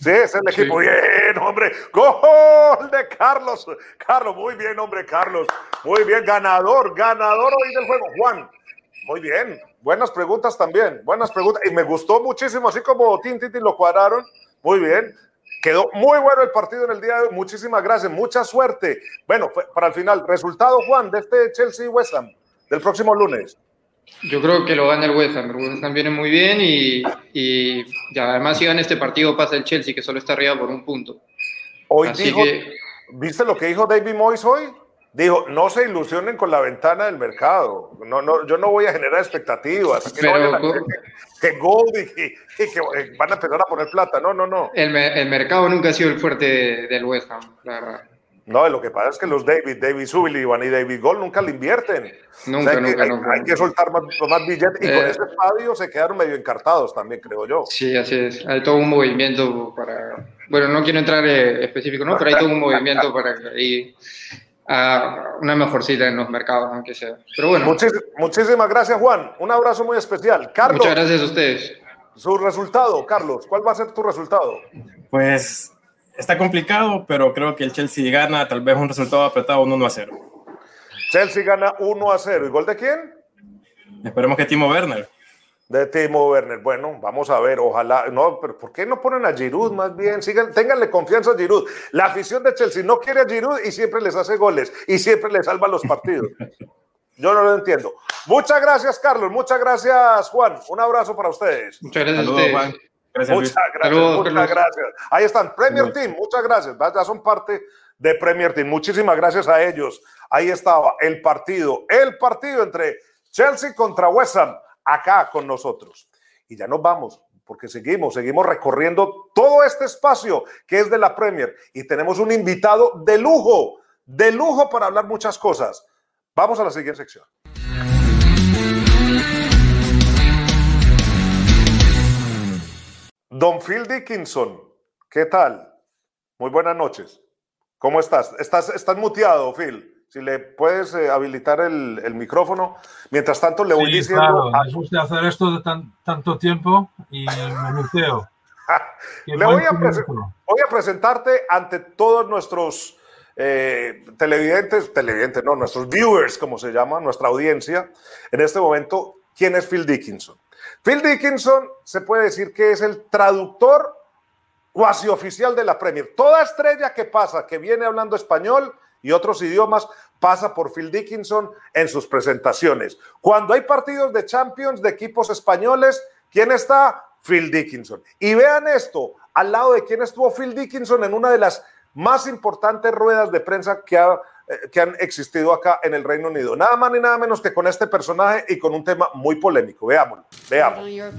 Sí, es el Sí. equipo. Bien, hombre. Gol de Carlos. Carlos, muy bien, hombre, Carlos. Muy bien, ganador, ganador hoy del juego. Juan, muy bien. Buenas preguntas también. Buenas preguntas. Y me gustó muchísimo, así como Tin lo cuadraron. Muy bien. Quedó muy bueno el partido en el día de hoy. Muchísimas gracias. Mucha suerte. Bueno, para el final, resultado, Juan, de este Chelsea West Ham del próximo lunes. Yo creo que lo gana el West Ham. El West Ham viene muy bien y, y ya, además si gana este partido pasa el Chelsea que solo está arriba por un punto. Hoy dijo, ¿Viste lo que dijo David Moyes hoy? Dijo, no se ilusionen con la ventana del mercado. No, no, yo no voy a generar expectativas. Que, Pero, no que, que, Gold y, y, que van a empezar a poner plata. No, no, no. El, el mercado nunca ha sido el fuerte del West Ham, la verdad. No, lo que pasa es que los David, David Sullivan y David Gold nunca le invierten. Nunca, hay, nunca, que, nunca, hay, que soltar más, más billetes y eh, con ese estadio se quedaron medio encartados también, creo yo. Sí, así es. Hay todo un movimiento para. Bueno, no quiero entrar eh, específico, ¿no? Pero hay todo un movimiento para ir a una mejor cita en los mercados, aunque sea. Pero bueno. Muchis, muchísimas gracias, Juan. Un abrazo muy especial. Carlos. Muchas gracias a ustedes. Su resultado, Carlos. ¿Cuál va a ser tu resultado? Pues está complicado, pero creo que el Chelsea gana, tal vez un resultado apretado, un 1 a 0. Chelsea gana 1 a 0. ¿Y gol de quién? Esperemos que Timo Werner. De Timo Werner. Bueno, vamos a ver, ojalá. No, pero ¿por qué no ponen a Giroud más bien? Sigan, ténganle confianza a Giroud. La afición de Chelsea no quiere a Giroud y siempre les hace goles y siempre les salva los partidos. Yo no lo entiendo. Muchas gracias, Carlos. Muchas gracias, Juan. Un abrazo para ustedes. Muchas gracias Saludos, a ustedes. Juan. Gracias, muchas gracias, Saludos, muchas Carlos. gracias. Ahí están, Premier Team, muchas gracias. Ya son parte de Premier Team. Muchísimas gracias a ellos. Ahí estaba el partido, el partido entre Chelsea contra West Ham, acá con nosotros. Y ya nos vamos, porque seguimos, seguimos recorriendo todo este espacio que es de la Premier y tenemos un invitado de lujo, de lujo para hablar muchas cosas. Vamos a la siguiente sección. Don Phil Dickinson, ¿qué tal? Muy buenas noches. ¿Cómo estás? Estás, estás muteado, Phil. Si le puedes eh, habilitar el, el, micrófono. Mientras tanto, le voy sí, diciendo. Claro, a... gusta hacer esto de tan, tanto tiempo y me muteo. le voy a, voy a, presentarte ante todos nuestros eh, televidentes, televidentes, no, nuestros viewers, como se llama, nuestra audiencia. En este momento, ¿quién es Phil Dickinson? Phil Dickinson se puede decir que es el traductor cuasi oficial de la Premier. Toda estrella que pasa, que viene hablando español y otros idiomas, pasa por Phil Dickinson en sus presentaciones. Cuando hay partidos de Champions de equipos españoles, ¿quién está? Phil Dickinson. Y vean esto, al lado de quién estuvo Phil Dickinson en una de las más importantes ruedas de prensa que ha que han existido acá en el Reino Unido. Nada más ni nada menos que con este personaje y con un tema muy polémico. Veámoslo. Veamos. You're a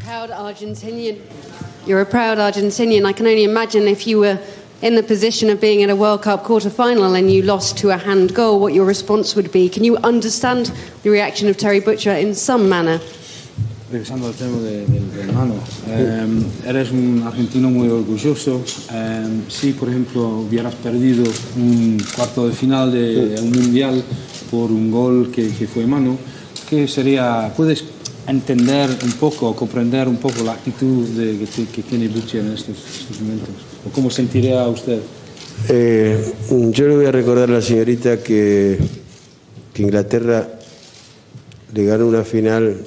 proud Argentinian. I can only imagine if you were in the position of being in a World Cup quarter-final and you lost to a hand goal, what your response would be. Can you understand the reaction of Terry Butcher in some manner? Regresando al tema de, de, de hermano, eh, eres un argentino muy orgulloso. Eh, si, por ejemplo, hubieras perdido un cuarto de final de, de un mundial por un gol que, que, fue mano, ¿qué sería? ¿Puedes entender un poco, comprender un poco la actitud de, que, que tiene Bucci en estos, estos, momentos? ¿O cómo sentiría usted? Eh, yo le voy a recordar a la señorita que, que Inglaterra le ganó una final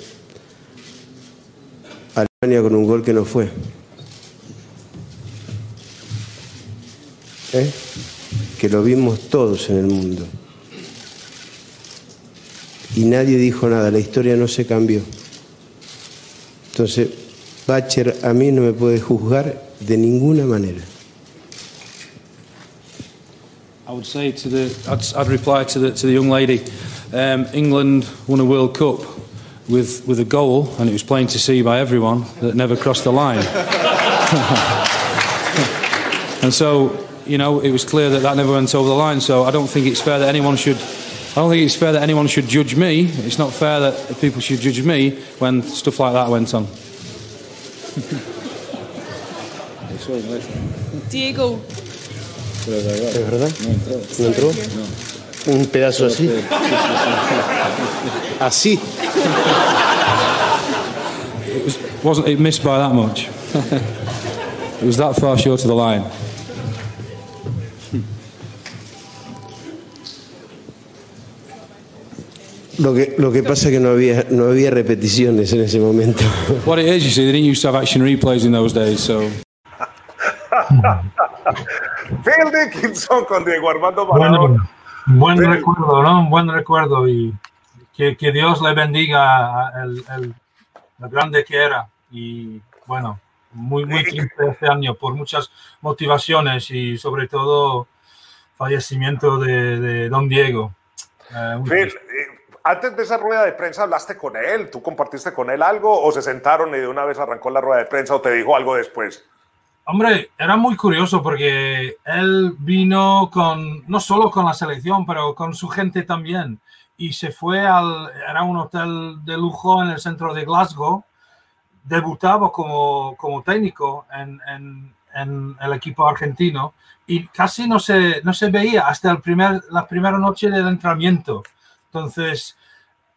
con un gol que no fue. ¿Eh? Que lo vimos todos en el mundo. Y nadie dijo nada, la historia no se cambió. Entonces, Bacher a mí no me puede juzgar de ninguna manera. I would say to the, I'd, I'd reply to the, to the young lady, um, England won a World Cup with, with a goal, and it was plain to see by everyone that never crossed the line. and so, you know, it was clear that that never went over the line. So I don't think it's fair that anyone should. I don't think it's fair that anyone should judge me. It's not fair that people should judge me when stuff like that went on. Diego. ¿Es verdad? ¿No entró? Un pedazo así. Así. It was, wasn't it missed by that much? it was that far short of the line. Lo que, lo que pasa es que no había, no había repeticiones en ese momento. What it is, you see, they didn't used to have action replays in those days, so. Phil Dickinson con Diego Armando Maradona. Buen recuerdo, ¿no? Un buen recuerdo y que, que Dios le bendiga el, el, el grande que era. Y bueno, muy, muy triste este año por muchas motivaciones y sobre todo fallecimiento de, de Don Diego. Eh, eh, antes de esa rueda de prensa hablaste con él, ¿tú compartiste con él algo o se sentaron y de una vez arrancó la rueda de prensa o te dijo algo después? Hombre, era muy curioso porque él vino con, no solo con la selección, pero con su gente también. Y se fue al, era un hotel de lujo en el centro de Glasgow. Debutaba como, como técnico en, en- en el equipo argentino y casi no se, no se veía hasta el primer, la primera noche del entrenamiento. Entonces,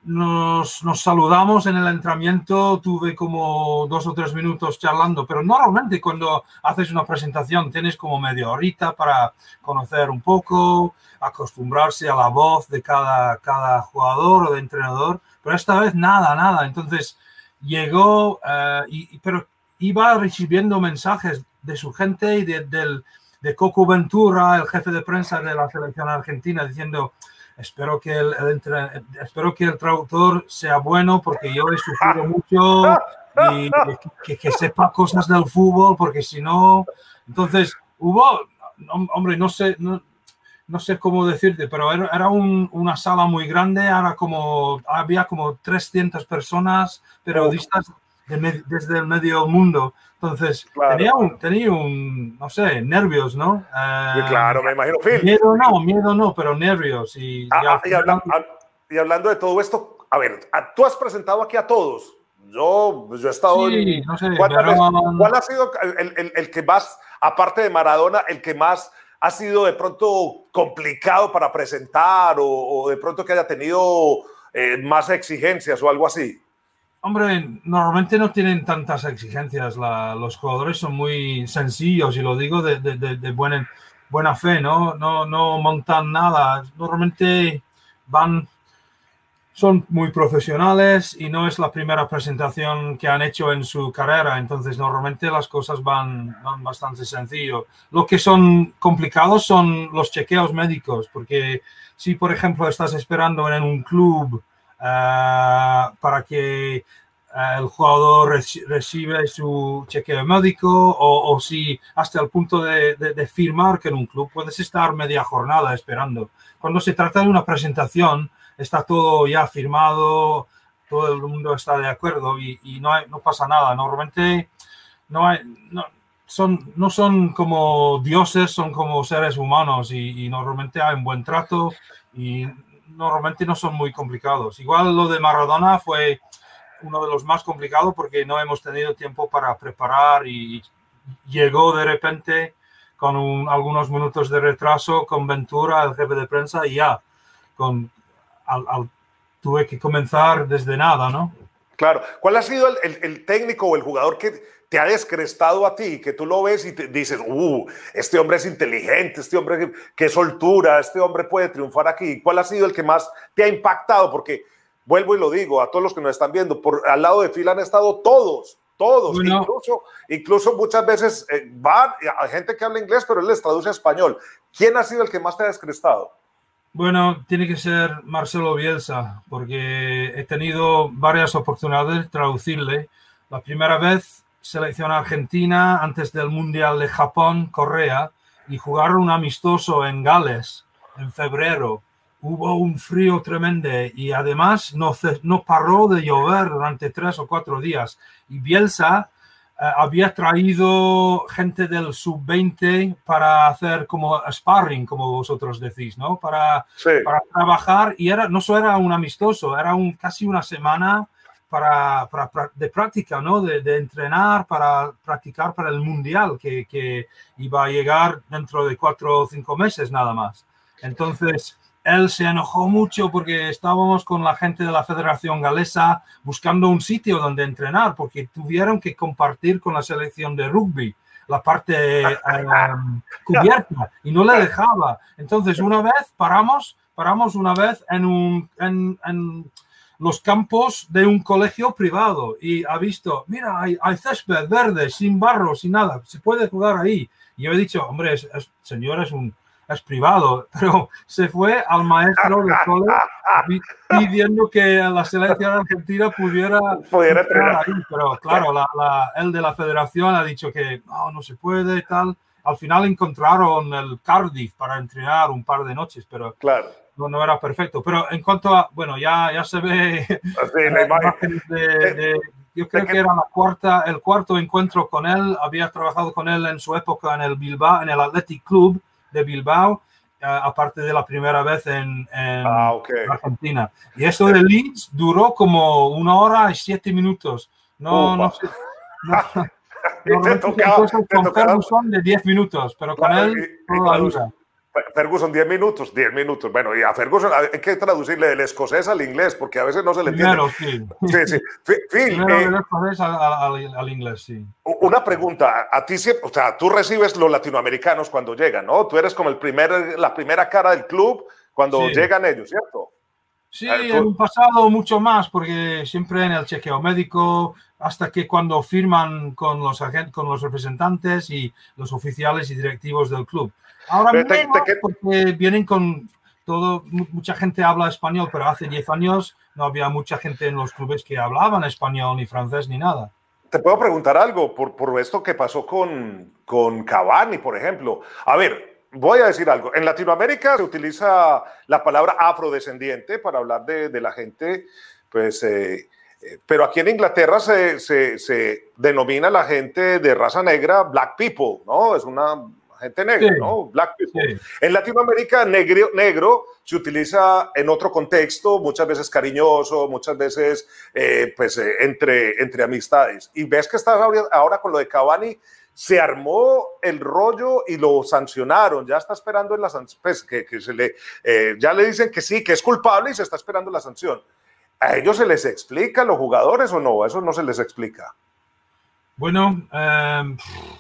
nos, nos saludamos en el entrenamiento, tuve como dos o tres minutos charlando, pero normalmente cuando haces una presentación tienes como media horita para conocer un poco, acostumbrarse a la voz de cada, cada jugador o de entrenador, pero esta vez nada, nada. Entonces llegó, eh, y, pero iba recibiendo mensajes de su gente y de, del, de Coco Ventura, el jefe de prensa de la selección argentina, diciendo, espero que el, el espero que el traductor sea bueno porque yo he sufrido mucho y que, que sepa cosas del fútbol porque si no, entonces hubo, hom- hombre, no sé, no, no sé cómo decirte, pero era, era un- una sala muy grande, como, había como 300 personas, periodistas de desde el medio mundo. Entonces, Claro. tenía, un, tenía un, no sé, nervios, ¿no? Eh, claro, me imagino. Phil, Miedo no, miedo no, pero nervios. Y, Ah, y ah, y, habla- y hablando de todo esto, a ver, tú has presentado aquí a todos. Yo, yo he estado Sí, en. no sé, ¿cuántas veces- Verón. ¿Cuál ha sido el, el- el que más, aparte de Maradona, el que más ha sido de pronto complicado para presentar o, o de pronto que haya tenido eh, más exigencias o algo así? Hombre, normalmente no tienen tantas exigencias. la- los jugadores son muy sencillos y lo digo de, de- de- buena, fe, ¿no? ¿no? No montan nada. Normalmente van, son muy profesionales y no es la primera presentación que han hecho en su carrera. Entonces, normalmente las cosas van, bastante sencillo. Lo que son complicados son los chequeos médicos, porque si, por ejemplo, estás esperando en un club para que eh, el jugador reci- recibe su chequeo médico o, o si hasta el punto de, de- de firmar que en un club puedes estar media jornada esperando. Cuando se trata de una presentación, está todo ya firmado, todo el mundo está de acuerdo y, y no, hay- no pasa nada. Normalmente no, hay, no, son, no son como dioses, son como seres humanos y, y normalmente hay un buen trato y normalmente no son muy complicados. Igual lo de Maradona fue uno de los más complicados porque no hemos tenido tiempo para preparar y llegó de repente con un- algunos minutos de retraso con Ventura, el jefe de prensa, y ya, con, tuve que comenzar desde nada, ¿no? Claro. ¿Cuál ha sido el, el- el técnico o el jugador que te ha descrestado a ti, que tú lo ves y te dices, uh, este hombre es inteligente, este hombre, qué soltura, este hombre puede triunfar aquí? ¿Cuál ha sido el que más te ha impactado? Porque vuelvo y lo digo a todos los que nos están viendo, por al lado de Phil han estado todos, todos, Bueno. incluso, incluso muchas veces eh, van, hay gente que habla inglés, pero él les traduce a español. ¿Quién ha sido el que más te ha descrestado? Bueno, tiene que ser Marcelo Bielsa, porque he tenido varias oportunidades de traducirle. La primera vez, selección argentina, antes del Mundial de Japón, Corea, y jugaron un amistoso en Gales en febrero. Hubo un frío tremendo y además no, no paró de llover durante tres o cuatro días. Y Bielsa había traído gente del sub-20 para hacer como sparring, como vosotros decís, ¿no? Para, Sí. para trabajar y era, no solo era un amistoso, era un, casi una semana para, para- para- de práctica, ¿no? De, de entrenar para practicar para el mundial que, que iba a llegar dentro de cuatro o cinco meses nada más. Entonces, él se enojó mucho porque estábamos con la gente de la Federación Galesa buscando un sitio donde entrenar porque tuvieron que compartir con la selección de rugby la parte eh, cubierta y no le dejaba. Entonces, una vez paramos, paramos una vez en, un, en, en los campos de un colegio privado y ha visto, mira, hay, hay césped verde, sin barro, sin nada, se puede jugar ahí. Y yo he dicho, hombre, es- es- señor, es un, es privado, pero se fue al maestro de pidiendo que la selección argentina pudiera, Pudiera ahí, pero claro, la, la- el de la federación ha dicho que no, no se puede y tal. Al final encontraron el Cardiff para entrenar un par de noches, pero Claro. no, no era perfecto. Pero en cuanto a, bueno, ya, ya se ve de- de- yo creo que era la cuarta, el cuarto encuentro con él. Había trabajado con él en su época en el Bilbao, en el Athletic Club de Bilbao, eh, aparte de la primera vez en, en Ah, ok. Argentina. Y esto de Leeds duró como una hora y siete minutos. No, no Upa. sé. no- Y te tocaba, te tocaba- de 10 minutos, pero con Claro, él y- y toda la claro. Ferguson, 10 minutos, 10 minutos. Bueno, y a Ferguson hay que traducirle del escocés al inglés porque a veces no se le entiende. Primero, sí. Sí, sí. Phil, Primero eh, al, al- al inglés, sí. una pregunta. A ti siempre, o sea, tú recibes los latinoamericanos cuando llegan, ¿no? Tú eres como el primer, la primera cara del club cuando Sí. llegan ellos, ¿cierto? Sí, Ah, tú- en un pasado mucho más, porque siempre en el chequeo médico, hasta que cuando firman con los, con los representantes y los oficiales y directivos del club. Ahora Pero te- menos, te- porque vienen con todo, mu- mucha gente habla español, pero hace 10 años no había mucha gente en los clubes que hablaban español, ni francés, ni nada. Te puedo preguntar algo por, por esto que pasó con, con Cavani, por ejemplo. A ver, voy a decir algo. En Latinoamérica se utiliza la palabra afrodescendiente para hablar de, de la gente, pues, eh, eh, pero aquí en Inglaterra se, se, se denomina la gente de raza negra black people, ¿no? Es una gente negra, Sí. ¿no? Black people. Sí. En Latinoamérica, negro, negro se utiliza en otro contexto, muchas veces cariñoso, muchas veces eh, pues, eh, entre, entre amistades. Y ves que estás ahora, ahora con lo de Cavani, se armó el rollo y lo sancionaron. Ya está esperando en la sanción, pues, que, que se le, eh, ya le dicen que sí, que es culpable y se está esperando la sanción. ¿A ellos se les explica, a los jugadores o no? Eso no se les explica. Bueno, eh,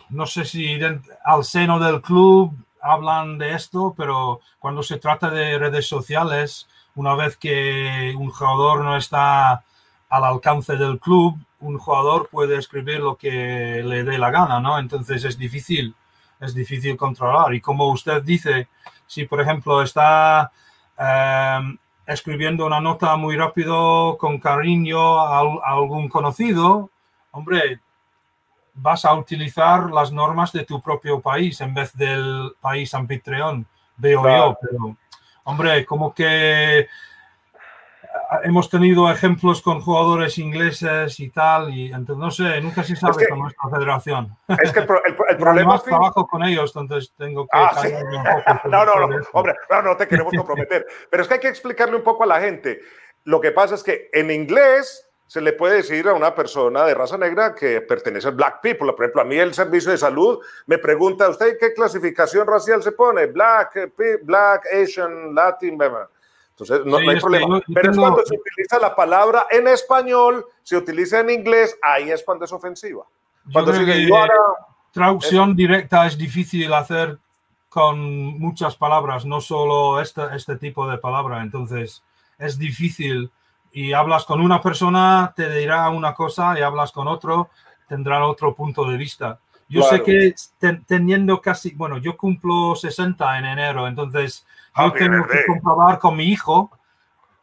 no sé si al seno del club hablan de esto, pero cuando se trata de redes sociales, una vez que un jugador no está al alcance del club, un jugador puede escribir lo que le dé la gana, ¿no? Entonces es difícil, es difícil controlar. Y como usted dice, si por ejemplo está eh, escribiendo una nota muy rápido con cariño a algún conocido, hombre, vas a utilizar las normas de tu propio país en vez del país anfitrión, veo claro. yo, pero hombre, como que hemos tenido ejemplos con jugadores ingleses y tal, y entonces no sé, nunca se sabe es que, con nuestra federación. Es que el, el, el problema es trabajo con ellos, entonces tengo que ah, sí. un poco. no, no, no, hombre, no, no te queremos comprometer, pero es que hay que explicarle un poco a la gente. Lo que pasa es que en inglés se le puede decir a una persona de raza negra que pertenece al Black People. Por ejemplo, a mí el Servicio de Salud me pregunta, ¿usted qué clasificación racial se pone? Black, Black, Asian, Latin, entonces, no, sí, no hay problema. Pero es cuando se utiliza la palabra en español, se utiliza en inglés, ahí es cuando es ofensiva. Cuando se ahora, traducción es... directa es difícil hacer con muchas palabras, no solo este, este tipo de palabra. Entonces, es difícil. Y hablas con una persona, te dirá una cosa, y hablas con otro, tendrán otro punto de vista. Yo claro. sé que ten, teniendo casi, bueno, yo cumplo 60 en enero, entonces yo Happy tengo que comprobar con mi hijo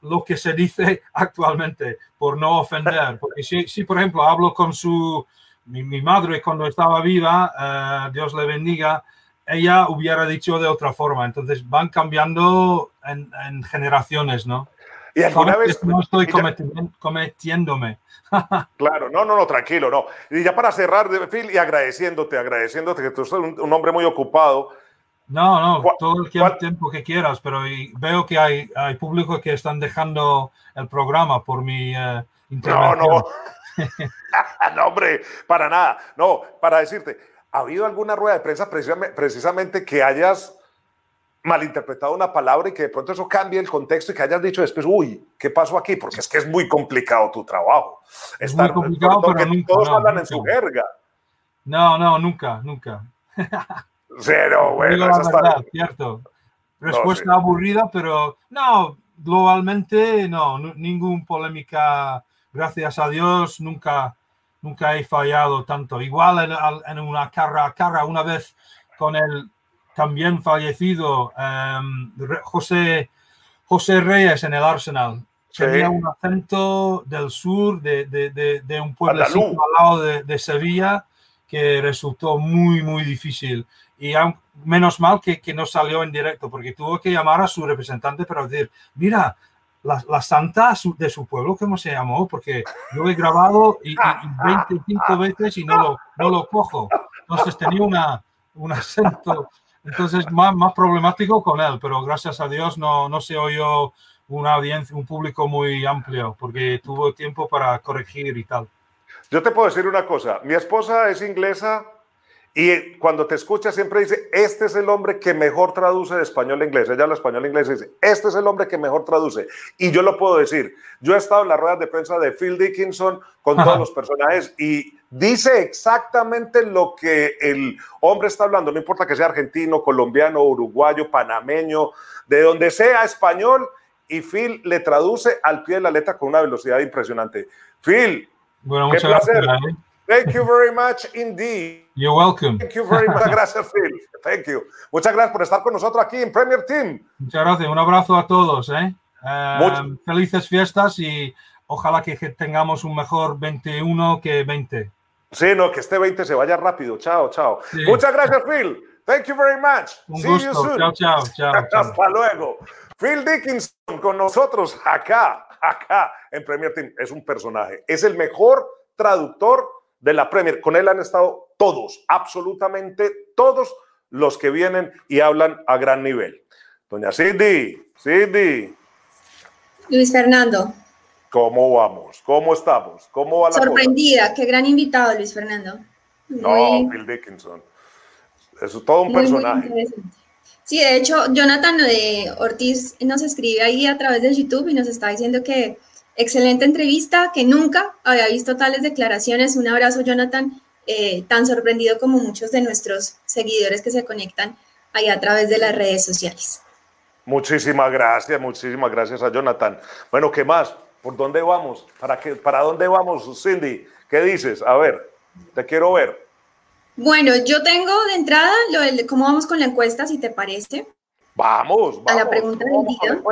lo que se dice actualmente, por no ofender. Porque si, si por ejemplo, hablo con su, mi, mi madre cuando estaba viva, uh, Dios le bendiga, ella hubiera dicho de otra forma. Entonces van cambiando en, en generaciones, ¿no? Y alguna vez... No estoy cometiendo, cometiéndome. claro, no, no, no, tranquilo, no. Y ya para cerrar, Phil, y agradeciéndote, agradeciéndote que tú eres un, un hombre muy ocupado. No, no, todo el ¿cuál? tiempo que quieras, pero veo que hay, hay público que están dejando el programa por mi uh, intervención. No, no. no, hombre, para nada. No, para decirte, ¿ha habido alguna rueda de prensa precisamente, precisamente que hayas malinterpretado una palabra y que de pronto eso cambie el contexto y que hayas dicho después, uy, ¿qué pasó aquí? Porque es que es muy complicado tu trabajo. Es Estar, muy complicado, pero nunca, todos no, hablan nunca. en su jerga. No, no, nunca, nunca. Cero, bueno, eso verdad, está... cierto. Respuesta no, sí. aburrida, pero no, globalmente no, ninguna polémica, gracias a Dios, nunca, nunca he fallado tanto. Igual en, en una cara a cara, una vez con el también fallecido em, José, José Reyes en el Arsenal. Tenía un acento del sur, de, de, de, un pueblo al lado de, Sevilla, que resultó muy, muy difícil. Y menos mal que, que, no salió en directo, porque tuvo que llamar a su representante para decir, mira, la, la santa de su pueblo, ¿cómo se llamó? Porque yo he grabado y, 25 veces y no lo, no lo cojo. Entonces tenía una, un acento, entonces más, más problemático con él, pero gracias a Dios no, no se oyó una audiencia, un público muy amplio, porque tuvo tiempo para corregir y tal. Yo te puedo decir una cosa, mi esposa es inglesa y cuando te escucha siempre dice, este es el hombre que mejor traduce de español a inglés. Ella habla español a inglés y dice, este es el hombre que mejor traduce. Y yo lo puedo decir. Yo he estado en las ruedas de prensa de Phil Dickinson con todos los personajes y dice exactamente lo que el hombre está hablando. No importa que sea argentino, colombiano, uruguayo, panameño, de donde sea español. Y Phil le traduce al pie de la letra con una velocidad impresionante. Phil, bueno, qué placer. Gracias, Thank you very much indeed. You're welcome. Thank you very much. gracias, Phil. Thank you. Muchas gracias por estar con nosotros aquí en Premier Team. Muchas gracias. Un abrazo a todos. ¿eh? Uh, felices fiestas y ojalá que tengamos un mejor 21 que 20. Sí, no, que este 20 se vaya rápido. Chao, chao. Sí. Muchas gracias, Phil. Thank you very much. Un See gusto. you soon. Chao, chao, chao. Hasta luego. Phil Dickinson con nosotros acá, acá en Premier Team. Es un personaje. Es el mejor traductor de la Premier. Con él han estado todos, absolutamente todos los que vienen y hablan a gran nivel. Doña Cindy, Cindy. Luis Fernando. ¿Cómo vamos? ¿Cómo estamos? ¿Cómo va la Sorprendida, qué gran invitado, Luis Fernando. No, Bill Dickinson. Es todo un personaje. sí, de hecho, Jonathan de Ortiz nos escribe ahí a través de YouTube y nos está diciendo que Excelente entrevista, que nunca había visto tales declaraciones. Un abrazo, Jonathan, eh, tan sorprendido como muchos de nuestros seguidores que se conectan ahí a través de las redes sociales. Muchísimas gracias, muchísimas gracias a Jonathan. Bueno, ¿qué más? ¿Por dónde vamos? ¿Para, qué, ¿Para dónde vamos, Cindy? ¿Qué dices? A ver, te quiero ver. Bueno, yo tengo de entrada lo de cómo vamos con la encuesta, si te parece. Vamos, vamos. A la pregunta del día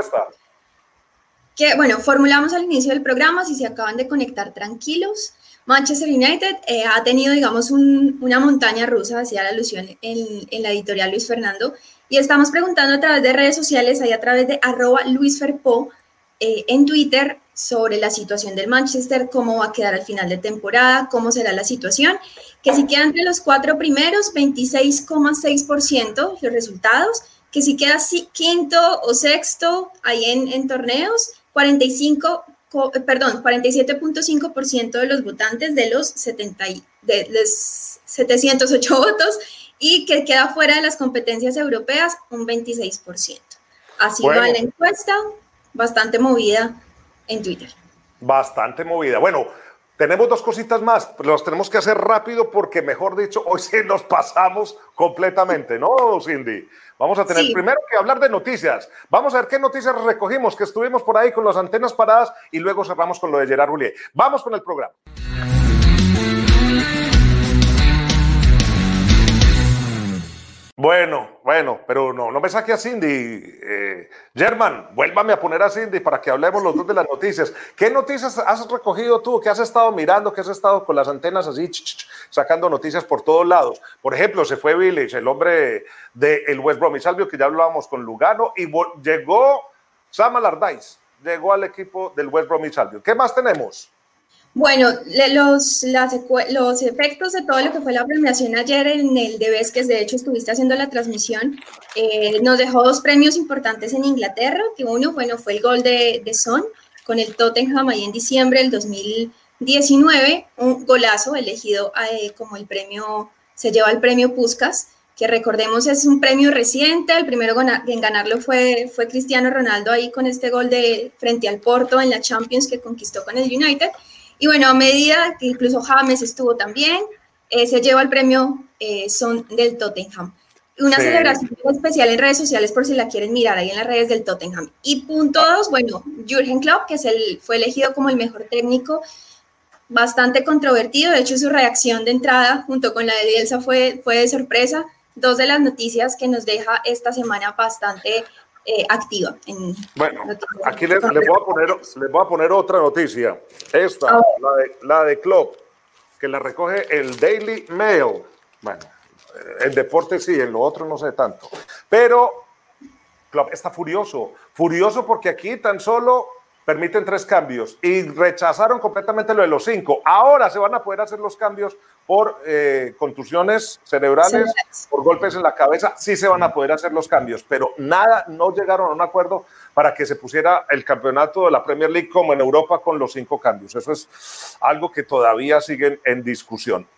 que, bueno, formulamos al inicio del programa, si se acaban de conectar tranquilos, Manchester United eh, ha tenido, digamos, una montaña rusa, hacía la alusión en, la editorial Luis Fernando, y estamos preguntando a través de redes sociales, ahí a través de arroba Luis Ferpo, eh, en Twitter, sobre la situación del Manchester, cómo va a quedar al final de temporada, cómo será la situación, que si queda entre los cuatro primeros, 26,6% los resultados, que si queda quinto o sexto ahí en torneos, 45, eh, perdón, 47.5% de los votantes de los, 70, de los 708 votos y que queda fuera de las competencias europeas un 26%. Así va la encuesta, bastante movida en Twitter. Bastante movida. Bueno, tenemos dos cositas más, las tenemos que hacer rápido porque, mejor dicho, hoy sí nos pasamos completamente, ¿no, Cindy? Vamos a tener primero que hablar de noticias. Vamos a ver qué noticias recogimos, que estuvimos por ahí con las antenas paradas y luego cerramos con lo de Gerard Roulier. Vamos con el programa. Bueno, bueno, pero no, no me saque a Cindy. Eh, German, vuélvame a poner a Cindy para que hablemos los dos de las noticias. ¿Qué noticias has recogido tú? ¿Qué has estado mirando? ¿Qué has estado con las antenas así, sacando noticias por todos lados? Por ejemplo, se fue Village, el hombre del el West Bromwich Albion, que ya hablábamos con Lugano, y llegó Sam Allardyce, llegó al equipo del West Bromwich. ¿Qué más tenemos? Bueno, los, los efectos de todo lo que fue la premiación ayer en el de que de hecho estuviste haciendo la transmisión, eh, nos dejó dos premios importantes en Inglaterra, que uno, bueno, fue el gol de, de Son con el Tottenham ahí en diciembre del 2019, un golazo elegido eh, como el premio, se lleva el premio Puskas, que recordemos es un premio reciente, el primero en ganarlo fue, fue Cristiano Ronaldo ahí con este gol de frente al Porto en la Champions que conquistó con el United. Y bueno, a medida que incluso James estuvo también, eh, se lleva el premio eh, Son del Tottenham. Una celebración especial en redes sociales por si la quieren mirar ahí en las redes del Tottenham. Y punto dos, bueno, Jürgen Klopp, que es el, fue elegido como el mejor técnico, bastante controvertido. De hecho, su reacción de entrada junto con la de Bielsa fue, fue de sorpresa. dos de las noticias que nos deja esta semana bastante eh, activa. En bueno, aquí les, voy a poner, les voy a poner otra noticia. Esta, la de, la de Club, que la recoge el Daily Mail. Bueno, en deporte sí, en lo otro no sé tanto. Pero Club está furioso, furioso porque aquí tan solo permiten tres cambios y rechazaron completamente lo de los cinco. Ahora se van a poder hacer los cambios por eh, contusiones cerebrales, por golpes en la cabeza, sí se van a poder hacer los cambios, pero nada, no llegaron a un acuerdo para que se pusiera el campeonato de la Premier League como en Europa con los cinco cambios. Eso es algo que todavía siguen en discusión.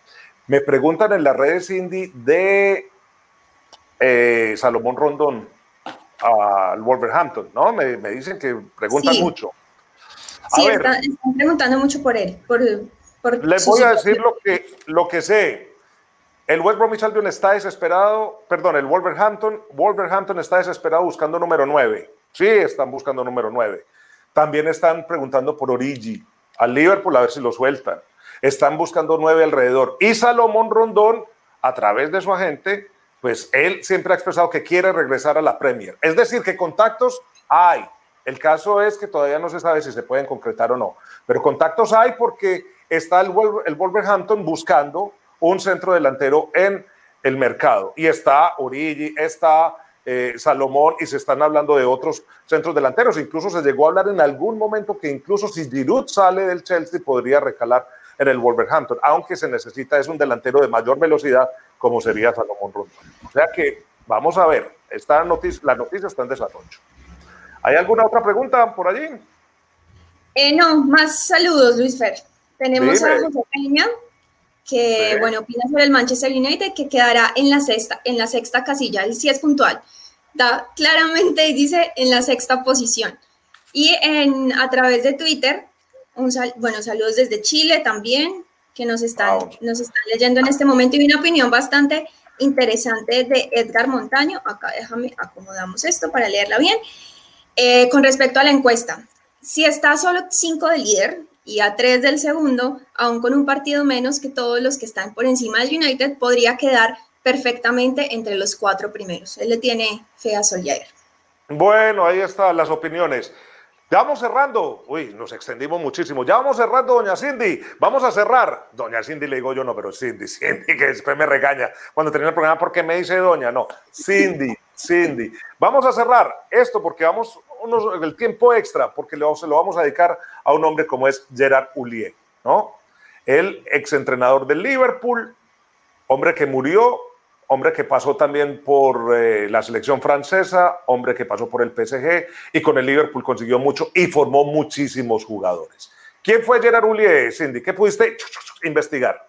Me preguntan en las redes indie de eh, Salomón Rondón al Wolverhampton, ¿no? Me, dicen que preguntan mucho. sí, están, preguntando mucho por él. Por, por Les voy a decir lo que, lo que sé. El West Bromwich Albion está desesperado, perdón, el Wolverhampton, Wolverhampton está desesperado buscando número 9. Sí, están buscando número 9. También están preguntando por Origi al Liverpool a ver si lo sueltan. Están buscando 9 alrededor. Y Salomón Rondón, a través de su agente, pues él siempre ha expresado que quiere regresar a la Premier. Es decir, que contactos hay. El caso es que todavía no se sabe si se pueden concretar o no. Pero contactos hay porque está el, Wolverhampton buscando un centro delantero en el mercado. Y está Origi, está eh, Salomón y se están hablando de otros centros delanteros. Incluso se llegó a hablar en algún momento que incluso si Giroud sale del Chelsea podría recalar en el Wolverhampton, aunque se necesita es un delantero de mayor velocidad como sería Salomón Rondón. O sea que vamos a ver, esta noticia, la noticia está en desarrollo. ¿Hay alguna otra pregunta por allí? Eh, no, más saludos, Luis Fer. Tenemos a José Peña, que, bueno, opina sobre el Manchester United, que quedará en la sexta, en la sexta casilla, y sí es puntual. Da claramente dice en la sexta posición. Y en, a través de Twitter, un bueno, saludos desde Chile también, que nos están, nos están leyendo en este momento y una opinión bastante interesante de Edgar Montaño. Acá déjame acomodamos esto para leerla bien. Eh, con respecto a la encuesta, si está solo 5 del líder y a 3 del segundo, aún con un partido menos que todos los que están por encima del United, podría quedar perfectamente entre los cuatro primeros. Él le tiene fe a Solskjaer. Bueno, ahí están las opiniones. Ya vamos cerrando. Uy, nos extendimos muchísimo. Ya vamos cerrando, doña Cindy. Vamos a cerrar. Doña Cindy le digo yo, no, pero Cindy, Cindy, que después me regaña cuando termina el programa porque me dice doña. No, Cindy, Cindy. Vamos a cerrar esto porque vamos el tiempo extra, porque se lo vamos a dedicar a un hombre como es Gerard Ulié, ¿no? El exentrenador del Liverpool, hombre que murió hombre que pasó también por eh, la selección francesa, hombre que pasó por el PSG y con el Liverpool consiguió mucho y formó muchísimos jugadores. ¿Quién fue Gerard Houllier, Cindy? ¿Qué pudiste investigar?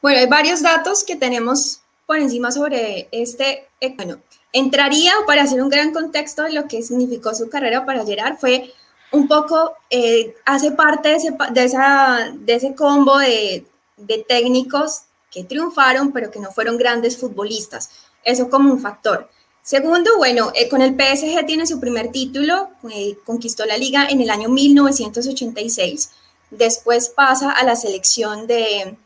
Bueno, hay varios datos que tenemos por encima sobre este. Eh, bueno, entraría para hacer un gran contexto de lo que significó su carrera para Gerard, fue un poco, eh, hace parte de ese, de, esa, de ese combo de, de técnicos que triunfaron, pero que no fueron grandes futbolistas. Eso como un factor. Segundo, bueno, eh, con el PSG tiene su primer título, eh, conquistó la liga en el año 1986. Después pasa a la selección de,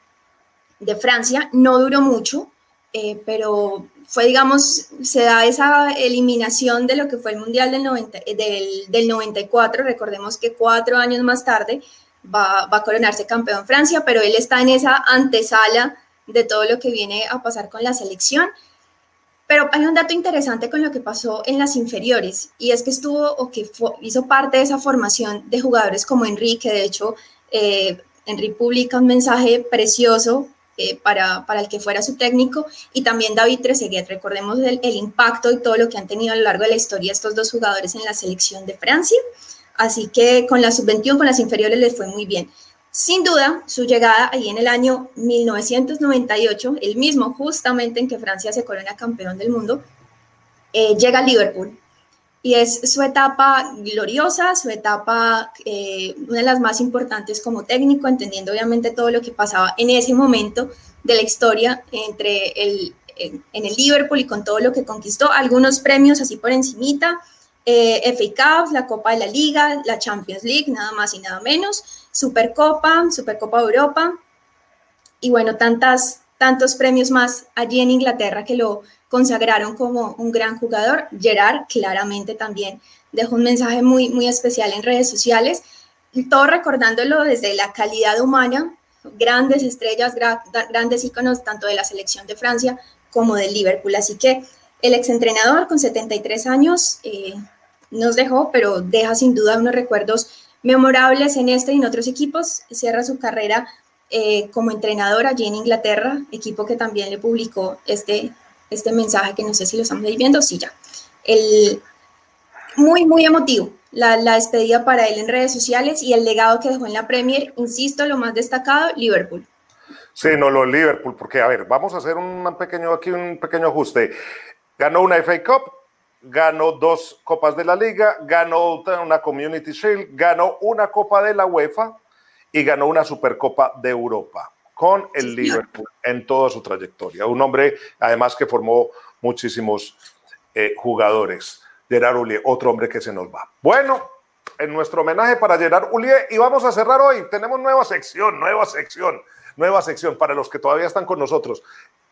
de Francia, no duró mucho, eh, pero fue, digamos, se da esa eliminación de lo que fue el Mundial del, 90, del, del 94. Recordemos que cuatro años más tarde va, va, a coronarse campeón Francia, pero él está en esa antesala de todo lo que viene a pasar con la selección. Pero hay un dato interesante con lo que pasó en las inferiores y es que estuvo o que hizo parte de esa formación de jugadores como Enrique. De hecho, eh, Enrique publica un mensaje precioso eh, para, para, el que fuera su técnico y también David Trezeguet. Recordemos el, impacto y todo lo que han tenido a lo largo de la historia estos dos jugadores en la selección de Francia. Así que con la sub-21, con las inferiores les fue muy bien. Sin duda, su llegada ahí en el año 1998, el mismo justamente en que Francia se corona campeón del mundo, eh, llega a Liverpool. Y es su etapa gloriosa, su etapa, eh, una de las más importantes como técnico, entendiendo obviamente todo lo que pasaba en ese momento de la historia entre el, en, el Liverpool y con todo lo que conquistó. Algunos premios así por encimita, eh, FA Cup, la Copa de la Liga, la Champions League, nada más y nada menos Supercopa, Supercopa Europa y bueno, tantas, tantos premios más allí en Inglaterra que lo consagraron como un gran jugador. Gerard claramente también dejó un mensaje muy, muy especial en redes sociales, todo recordándolo desde la calidad humana, grandes estrellas, grandes íconos tanto de la selección de Francia como del Liverpool. Así que el exentrenador con 73 años eh, nos dejó, pero deja sin duda unos recuerdos memorables en este y en otros equipos. Cierra su carrera eh, como entrenador allí en Inglaterra, equipo que también le publicó este, este mensaje que no sé si lo estamos viendo, sí ya. El, muy, muy emotivo la, la, despedida para él en redes sociales y el legado que dejó en la Premier, insisto, lo más destacado, Liverpool. Sí, no, lo Liverpool, porque a ver, vamos a hacer un pequeño, aquí un pequeño ajuste. Ganó una FA Cup, ganó dos copas de la liga, ganó una Community Shield, ganó una copa de la UEFA y ganó una Supercopa de Europa con el Liverpool en toda su trayectoria. Un hombre, además, que formó muchísimos eh, jugadores. Gerard Ulié, otro hombre que se nos va. Bueno, en nuestro homenaje para Gerard Ulié, y vamos a cerrar hoy. Tenemos nueva sección, nueva sección, nueva sección para los que todavía están con nosotros.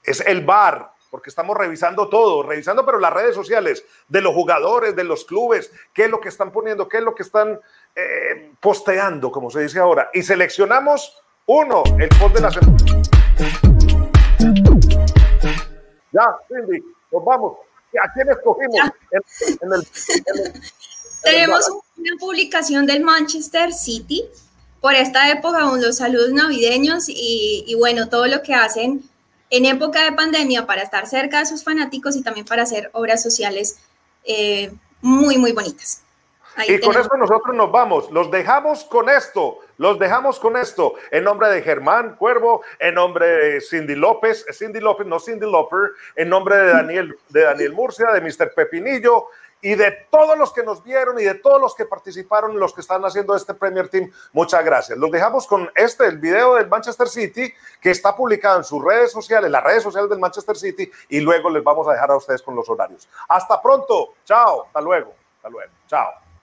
Es el bar, porque estamos revisando todo, revisando pero las redes sociales de los jugadores, de los clubes, qué es lo que están poniendo, qué es lo que están eh, posteando, como se dice ahora. Y seleccionamos uno, el post de la semana. Ya, Cindy, nos vamos. ¿A quién escogimos? Tenemos una publicación del Manchester City por esta época, con los saludos navideños y, bueno, todo lo que hacen en época de pandemia para estar cerca de sus fanáticos y también para hacer obras sociales eh, muy, muy bonitas. Y con esto nosotros nos vamos, los dejamos con esto, los dejamos con esto, en nombre de Germán Cuervo, en nombre de Cindy López, Cindy López, no Cindy Loper, en nombre de Daniel, de Daniel Murcia, de Mr. Pepinillo, y de todos los que nos vieron y de todos los que participaron, los que están haciendo este Premier Team, muchas gracias. Los dejamos con este, el video del Manchester City, que está publicado en sus redes sociales, las redes sociales del Manchester City, y luego les vamos a dejar a ustedes con los horarios. Hasta pronto, chao, hasta luego, hasta luego, chao.